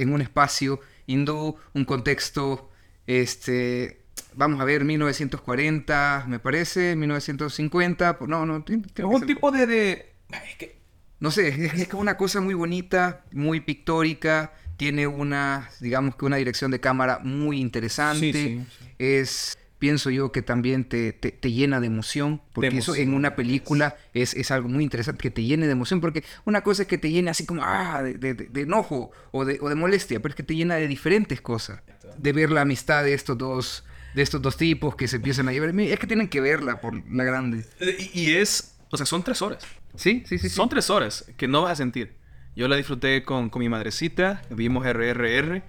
en un espacio hindú, un contexto, este, vamos a ver, 1940, me parece, 1950, pues no, no, que un tipo de. de- es que- no sé, es, como una cosa muy bonita, muy pictórica, tiene una, digamos que una dirección de cámara muy interesante. Sí, sí, sí. Es, pienso yo que también te, te- te llena de emoción, porque eso en una película es, es algo muy interesante, que te llene de emoción, porque una cosa es que te llene así como, ah, de, de- enojo o de, o de molestia, pero es que te llena de diferentes cosas. De ver la amistad de estos dos, de estos dos tipos que se empiezan a llevar. Es que tienen que verla por la grande. y, y es. O sea, son tres horas. Sí, sí, sí. Son tres horas que no vas a sentir. Yo la disfruté con, con mi madrecita, vimos RRR.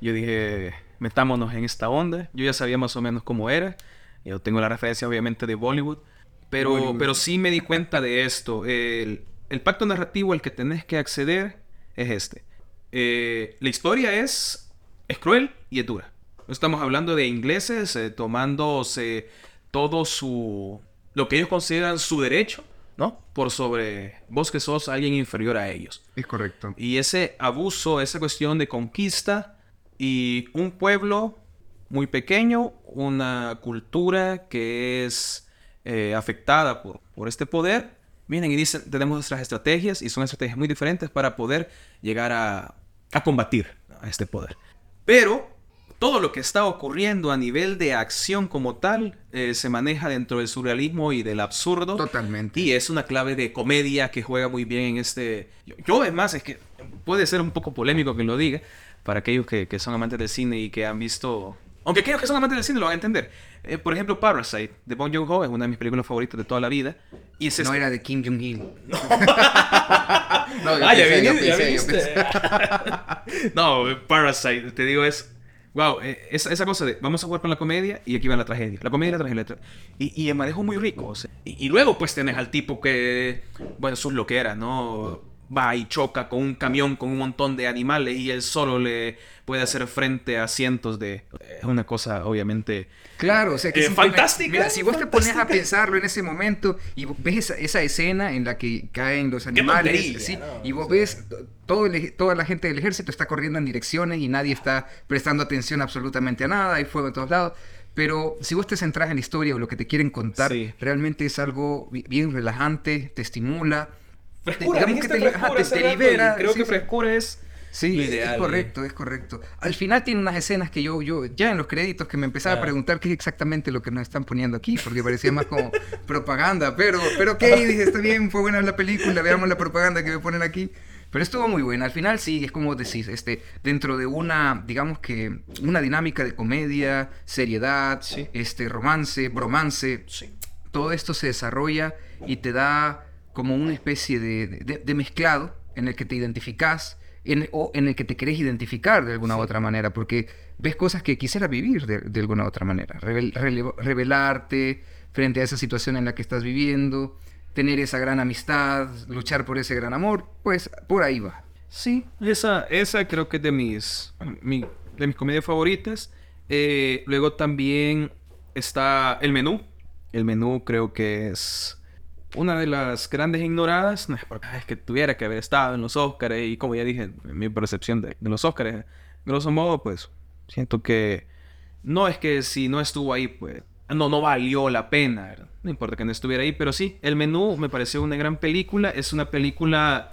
Yo dije, metámonos en esta onda. Yo ya sabía más o menos cómo era. Yo tengo la referencia obviamente de Bollywood. Pero, Bollywood. pero sí me di cuenta de esto. El, el pacto narrativo al que tenés que acceder es este. Eh, la historia es, es cruel y es dura. Estamos hablando de ingleses eh, tomándose todo su... lo que ellos consideran su derecho, ¿no? Por sobre vos que sos alguien inferior a ellos. Es correcto. Y ese abuso, esa cuestión de conquista y un pueblo muy pequeño, una cultura que es eh, afectada por, por este poder, vienen y dicen, tenemos nuestras estrategias y son estrategias muy diferentes para poder llegar a, a combatir a este poder. Pero todo lo que está ocurriendo a nivel de acción como tal eh, se maneja dentro del surrealismo y del absurdo. Totalmente. Y es una clave de comedia que juega muy bien en este... Yo, yo, además, es que puede ser un poco polémico que lo diga para aquellos que, que son amantes del cine y que han visto... Aunque aquellos que son amantes del cine lo van a entender. Eh, por ejemplo, Parasite, de Bong Joon-ho, es una de mis películas favoritas de toda la vida. Y es No este- era de Kim Jong-il. No, yo Ah, ya pensé, yo viniste, ya pensé, yo no, Parasite, te digo, es. Wow, eh, esa, esa cosa de vamos a jugar con la comedia y aquí va la tragedia. La comedia y la tragedia. la tra- Y, y el manejo muy rico. o sea, y, y luego, pues tenés al tipo que. Bueno, eso es lo que era, ¿no? Va y choca con un camión con un montón de animales y él solo le puede hacer frente a cientos de. Es una cosa, obviamente. Claro, o sea que Eh, fantástica, Mira, si vos te pones a pensarlo en ese momento y vos ves esa, esa escena en la que caen los animales, ¿sí? ¿no? y vos ves todo el toda la gente del ejército está corriendo en direcciones y nadie está prestando atención absolutamente a nada, hay fuego en todos lados. Pero si vos te centras en la historia o lo que te quieren contar, Sí. realmente es algo bi- bien relajante, te estimula. Frescura, digamos que te, ajá, libera. Creo sí, que frescura es. Sí, lo es ideal, correcto, es correcto. Al final tiene unas escenas que yo, yo, ya en los créditos que me empezaba a preguntar qué es exactamente lo que nos están poniendo aquí, porque parecía más como propaganda, pero, pero ok, dije, está bien, fue buena la película, veamos la propaganda que me ponen aquí. Pero estuvo muy buena. Al final sí, es como decís, este, dentro de una, digamos que, una dinámica de comedia, seriedad, Sí. este, romance, bromance, Sí. todo esto se desarrolla y te da como una especie de, de- de mezclado en el que te identificas en- o en el que te querés identificar de alguna u otra manera, porque ves cosas que quisieras vivir de, de alguna u otra manera, Revel- revelarte frente a esa situación en la que estás viviendo, tener esa gran amistad, luchar por ese gran amor, pues por ahí va. Sí, esa, esa creo que es de mis, mi- de mis comedias favoritas. Eh, luego también está el menú. El menú creo que es una de las grandes ignoradas. No es es que tuviera que haber estado en los Oscars y como ya dije, mi percepción de, los Oscars, grosso modo, pues siento que no es que si no estuvo ahí, pues no, no valió la pena. No importa que no estuviera ahí, pero sí, el menú me pareció una gran película. Es una película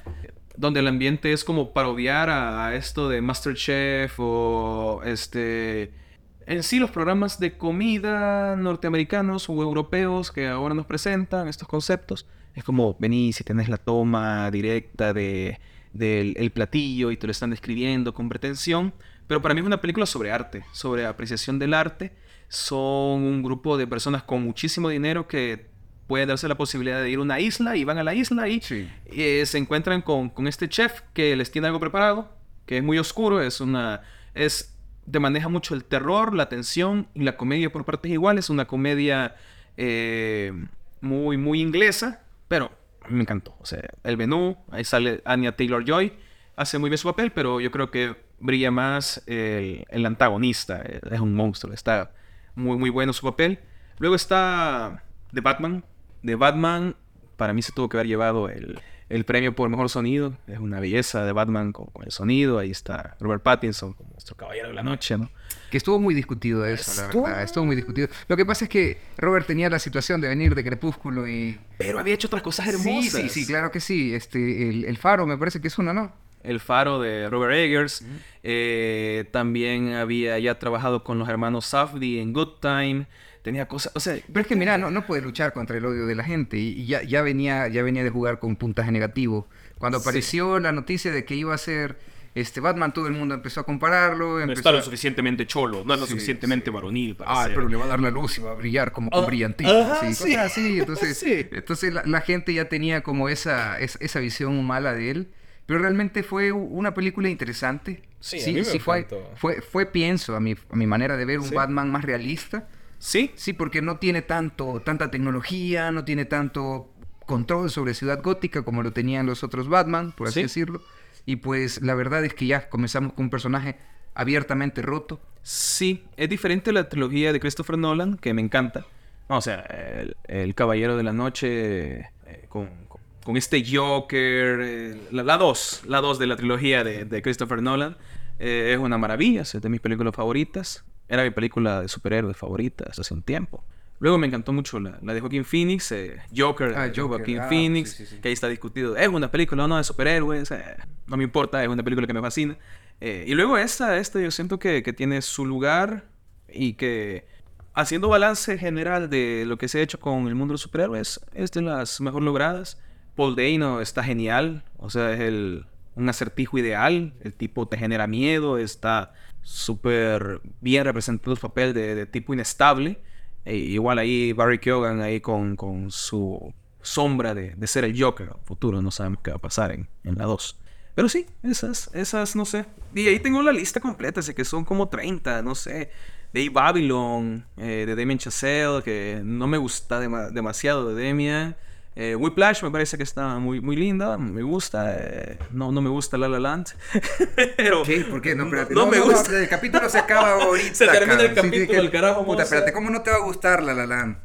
donde el ambiente es como parodiar a, a esto de Masterchef o este en sí los programas de comida norteamericanos o europeos que ahora nos presentan estos conceptos es como venís y tenés la toma directa de del el platillo y te lo están describiendo con pretensión pero para mí es una película sobre arte sobre apreciación del arte son un grupo de personas con muchísimo dinero que pueden darse la posibilidad de ir a una isla y van a la isla y Sí. eh, se encuentran con, con este chef que les tiene algo preparado, que es muy oscuro, es una... es te maneja mucho el terror, la tensión y la comedia por partes iguales, una comedia eh, muy, muy inglesa, pero me encantó. O sea, el menú, ahí sale Anya Taylor-Joy, hace muy bien su papel, pero yo creo que brilla más el, el antagonista, es un monstruo, está muy, muy bueno su papel. Luego está The Batman. The Batman, para mí se tuvo que haber llevado el, el premio por mejor sonido. Es una belleza de Batman con, con el sonido. Ahí está Robert Pattinson como nuestro caballero de la noche, ¿no? Que estuvo muy discutido eso, la Estuvo- verdad. Estuvo muy discutido. Lo que pasa es que Robert tenía la situación de venir de Crepúsculo y... Pero había hecho otras cosas hermosas. sí, sí, claro que sí. Este, el, el faro me parece que es uno, ¿no? El Faro de Robert Eggers. Eh, también había ya trabajado con los hermanos Safdie en Good Time. Tenía cosas, o sea, Pero es que mira, no, no puede luchar contra el odio de la gente y, y ya, ya venía ya venía de jugar con puntaje negativo. Cuando Sí. apareció la noticia de que iba a ser este Batman, todo el mundo empezó a compararlo. No empezó está lo a- suficientemente cholo, no es lo Sí, suficientemente sí. varonil para Ah, ser. pero le va a dar la luz y va a brillar como con Ah, brillantina. ajá, sí, sí. cosas así. Entonces, Sí. entonces la, la gente ya tenía como esa, es- esa visión mala de él. Pero realmente fue una película interesante. Sí, a mí me fue, fue, fue, pienso, a mi, a mi manera de ver, un Sí. Batman más realista. Sí, Sí, porque no tiene tanto, tanta tecnología, no tiene tanto control sobre Ciudad Gótica como lo tenían los otros Batman, por así Sí. decirlo. Y pues la verdad es que ya comenzamos con un personaje abiertamente roto. Sí, es diferente a la trilogía de Christopher Nolan, que me encanta. No, o sea, el, el Caballero de la Noche eh, con, con- con este Joker, eh, la 2, la 2 de la trilogía de, de Christopher Nolan, eh, es una maravilla, es de mis películas favoritas. Era mi película de superhéroes favoritas hace un tiempo. Luego me encantó mucho la, la de Joaquín Phoenix, eh, Joker, Ah, de Joker, Joaquín ah, Phoenix, sí, sí, sí. que ahí está discutido. Es una película o no de superhéroes, eh, no me importa, es una película que me fascina. Eh, y luego esta, esta yo siento que, que tiene su lugar y que haciendo balance general de lo que se ha hecho con el mundo de los superhéroes es de las mejor logradas. Paul Dano está genial, o sea, es el, un acertijo ideal, el tipo te genera miedo, está súper bien representado su papel de, de tipo inestable. E igual ahí Barry Keoghan ahí con, con su sombra de, de ser el Joker futuro, no sabemos qué va a pasar en, en la 2. Pero sí, esas, esas, no sé. Y ahí tengo la lista completa, así que son como 30, no sé. De Babylon, eh, de Damien Chazelle, que no me gusta dema- demasiado de. Eh, Whiplash me parece que está muy, muy linda, me gusta. eh, no, no me gusta La La Land. Pero. ¿Por qué? No, espérate. No, me gusta. el capítulo se acaba ahorita. Se termina el capítulo, el carajo, Puta, espérate, ¿cómo no te va a gustar La La Land?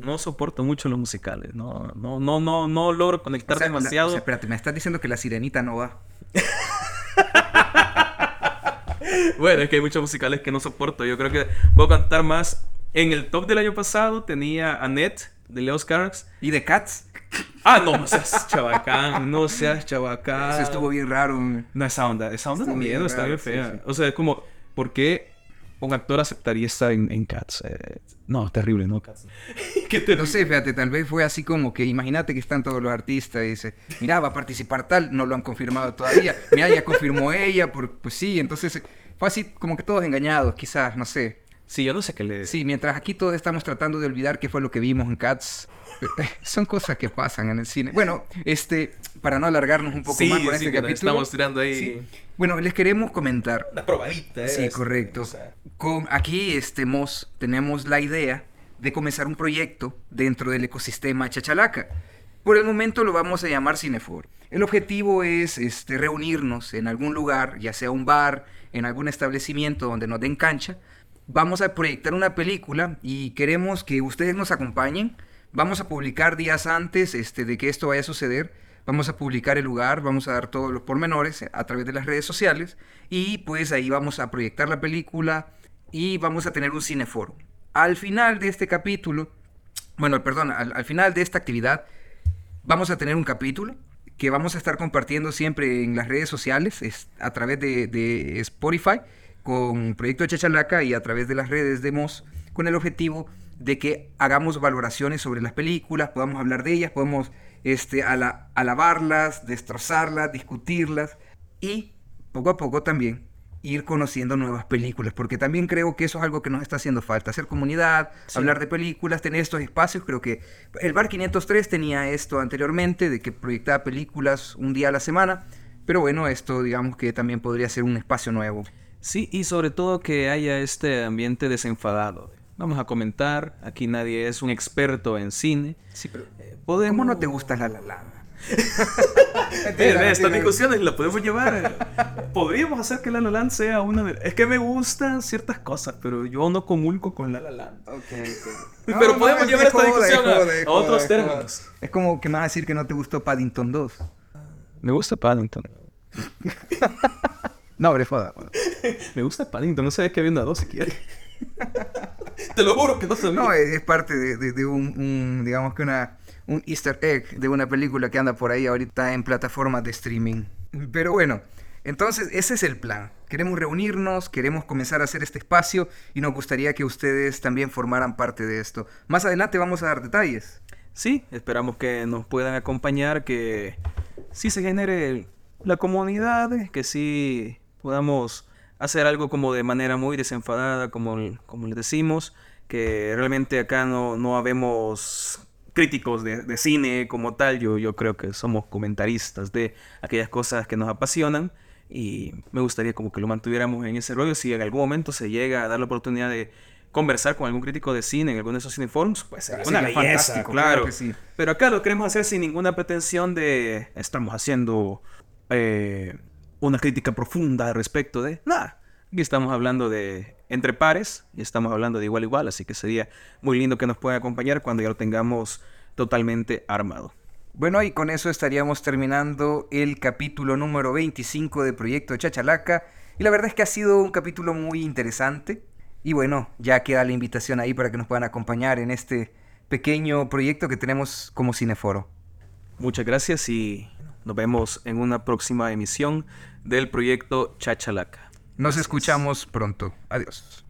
No soporto mucho los musicales. No, no, no, no, no logro conectar O sea, la- demasiado. o sea, espérate, me estás diciendo que La Sirenita no va. Bueno, es que hay muchos musicales que no soporto. Yo creo que puedo cantar más. En el top del año pasado tenía Annette de Leo Carax. ¿Y de Cats? Ah, no, no seas chabacán, no seas chabacán. Eso estuvo bien raro. No, esa onda, esa onda Está bien miedo está raro, bien sí, fea. sí. O sea, es como, ¿por qué un actor aceptaría estar en, en Cats? Eh, no, terrible, ¿no? Cats. Qué terrible. No sé, fíjate, tal vez fue así como que imagínate que están todos los artistas y dice, mira, va a participar tal, no lo han confirmado todavía. Mira, ya confirmó ella, por, pues sí, entonces eh, fue así como que todos engañados, quizás, no sé. Sí, yo no sé qué le... Sí, mientras aquí todos estamos tratando de olvidar qué fue lo que vimos en Cats. Son cosas que pasan en el cine. Bueno, este, para no alargarnos un poco Sí, más con sí, este capítulo. estamos tirando ahí- sí. Bueno, les queremos comentar Una probadita, ¿eh? Sí, correcto. O sea, Con, aquí este, Mos, tenemos la idea de comenzar un proyecto dentro del ecosistema Chachalaca. Por el momento lo vamos a llamar Cinefor. El objetivo es este, reunirnos en algún lugar, ya sea un bar, en algún establecimiento donde nos den cancha. Vamos a proyectar una película y queremos que ustedes nos acompañen. Vamos a publicar días antes este, de que esto vaya a suceder. Vamos a publicar el lugar, vamos a dar todos los pormenores a través de las redes sociales y pues ahí vamos a proyectar la película y vamos a tener un cineforo. Al final de este capítulo, bueno, perdón, al, al final de esta actividad vamos a tener un capítulo que vamos a estar compartiendo siempre en las redes sociales es, a través de, Spotify con Proyecto Chachalaca y a través de las redes de MOS con el objetivo de que hagamos valoraciones sobre las películas, podamos hablar de ellas, podemos este, ala- alabarlas, destrozarlas, discutirlas y poco a poco también ir conociendo nuevas películas, porque también creo que eso es algo que nos está haciendo falta, hacer comunidad, hablar de películas, tener estos espacios, creo que el Bar 503 tenía esto anteriormente, de que proyectaba películas un día a la semana, pero bueno, esto digamos que también podría ser un espacio nuevo. Sí, y sobre todo que haya este ambiente desenfadado. Vamos a comentar, aquí nadie es un experto en cine. Sí, pero Podemos... ¿cómo no te gusta La La ve, estas discusiones las podemos llevar. Podríamos hacer que La La Land sea una de... Es que me gustan ciertas cosas, pero yo no comulgo con La La Land. Pero podemos llevar esta discusión a- a otros términos. Es como que me vas a decir que no te gustó Paddington 2. Me gusta Paddington. No, hombre, foda. Me gusta Paddington, no sabes que había una dos si quiere. Te lo juro que no sabía. No, es, es parte de, de- de un, un, digamos que una, un easter egg de una película que anda por ahí ahorita en plataformas de streaming. Pero bueno, entonces ese es el plan. Queremos reunirnos, queremos comenzar a hacer este espacio y nos gustaría que ustedes también formaran parte de esto. Más adelante vamos a dar detalles. Sí, esperamos que nos puedan acompañar, que sí se genere la comunidad, que sí podamos hacer algo como de manera muy desenfadada, como, como les decimos, que realmente acá no, no habemos críticos de, cine como tal, yo, yo creo que somos comentaristas de aquellas cosas que nos apasionan y me gustaría como que lo mantuviéramos en ese rollo, si en algún momento se llega a dar la oportunidad de conversar con algún crítico de cine en alguno de esos cineforums, pues sería una belleza, claro. Pero acá lo queremos hacer sin ninguna pretensión de estamos haciendo eh, una crítica profunda respecto de nada. Aquí estamos hablando de entre pares y estamos hablando de igual a igual, así que sería muy lindo que nos pueda acompañar cuando ya lo tengamos totalmente armado. Bueno, y con eso estaríamos terminando el capítulo número 25 de Proyecto Chachalaca. Y la verdad es que ha sido un capítulo muy interesante. Y bueno, ya queda la invitación ahí para que nos puedan acompañar en este pequeño proyecto que tenemos como Cineforo. Muchas gracias y nos vemos en una próxima emisión del proyecto Chachalaca. Nos escuchamos pronto. Adiós.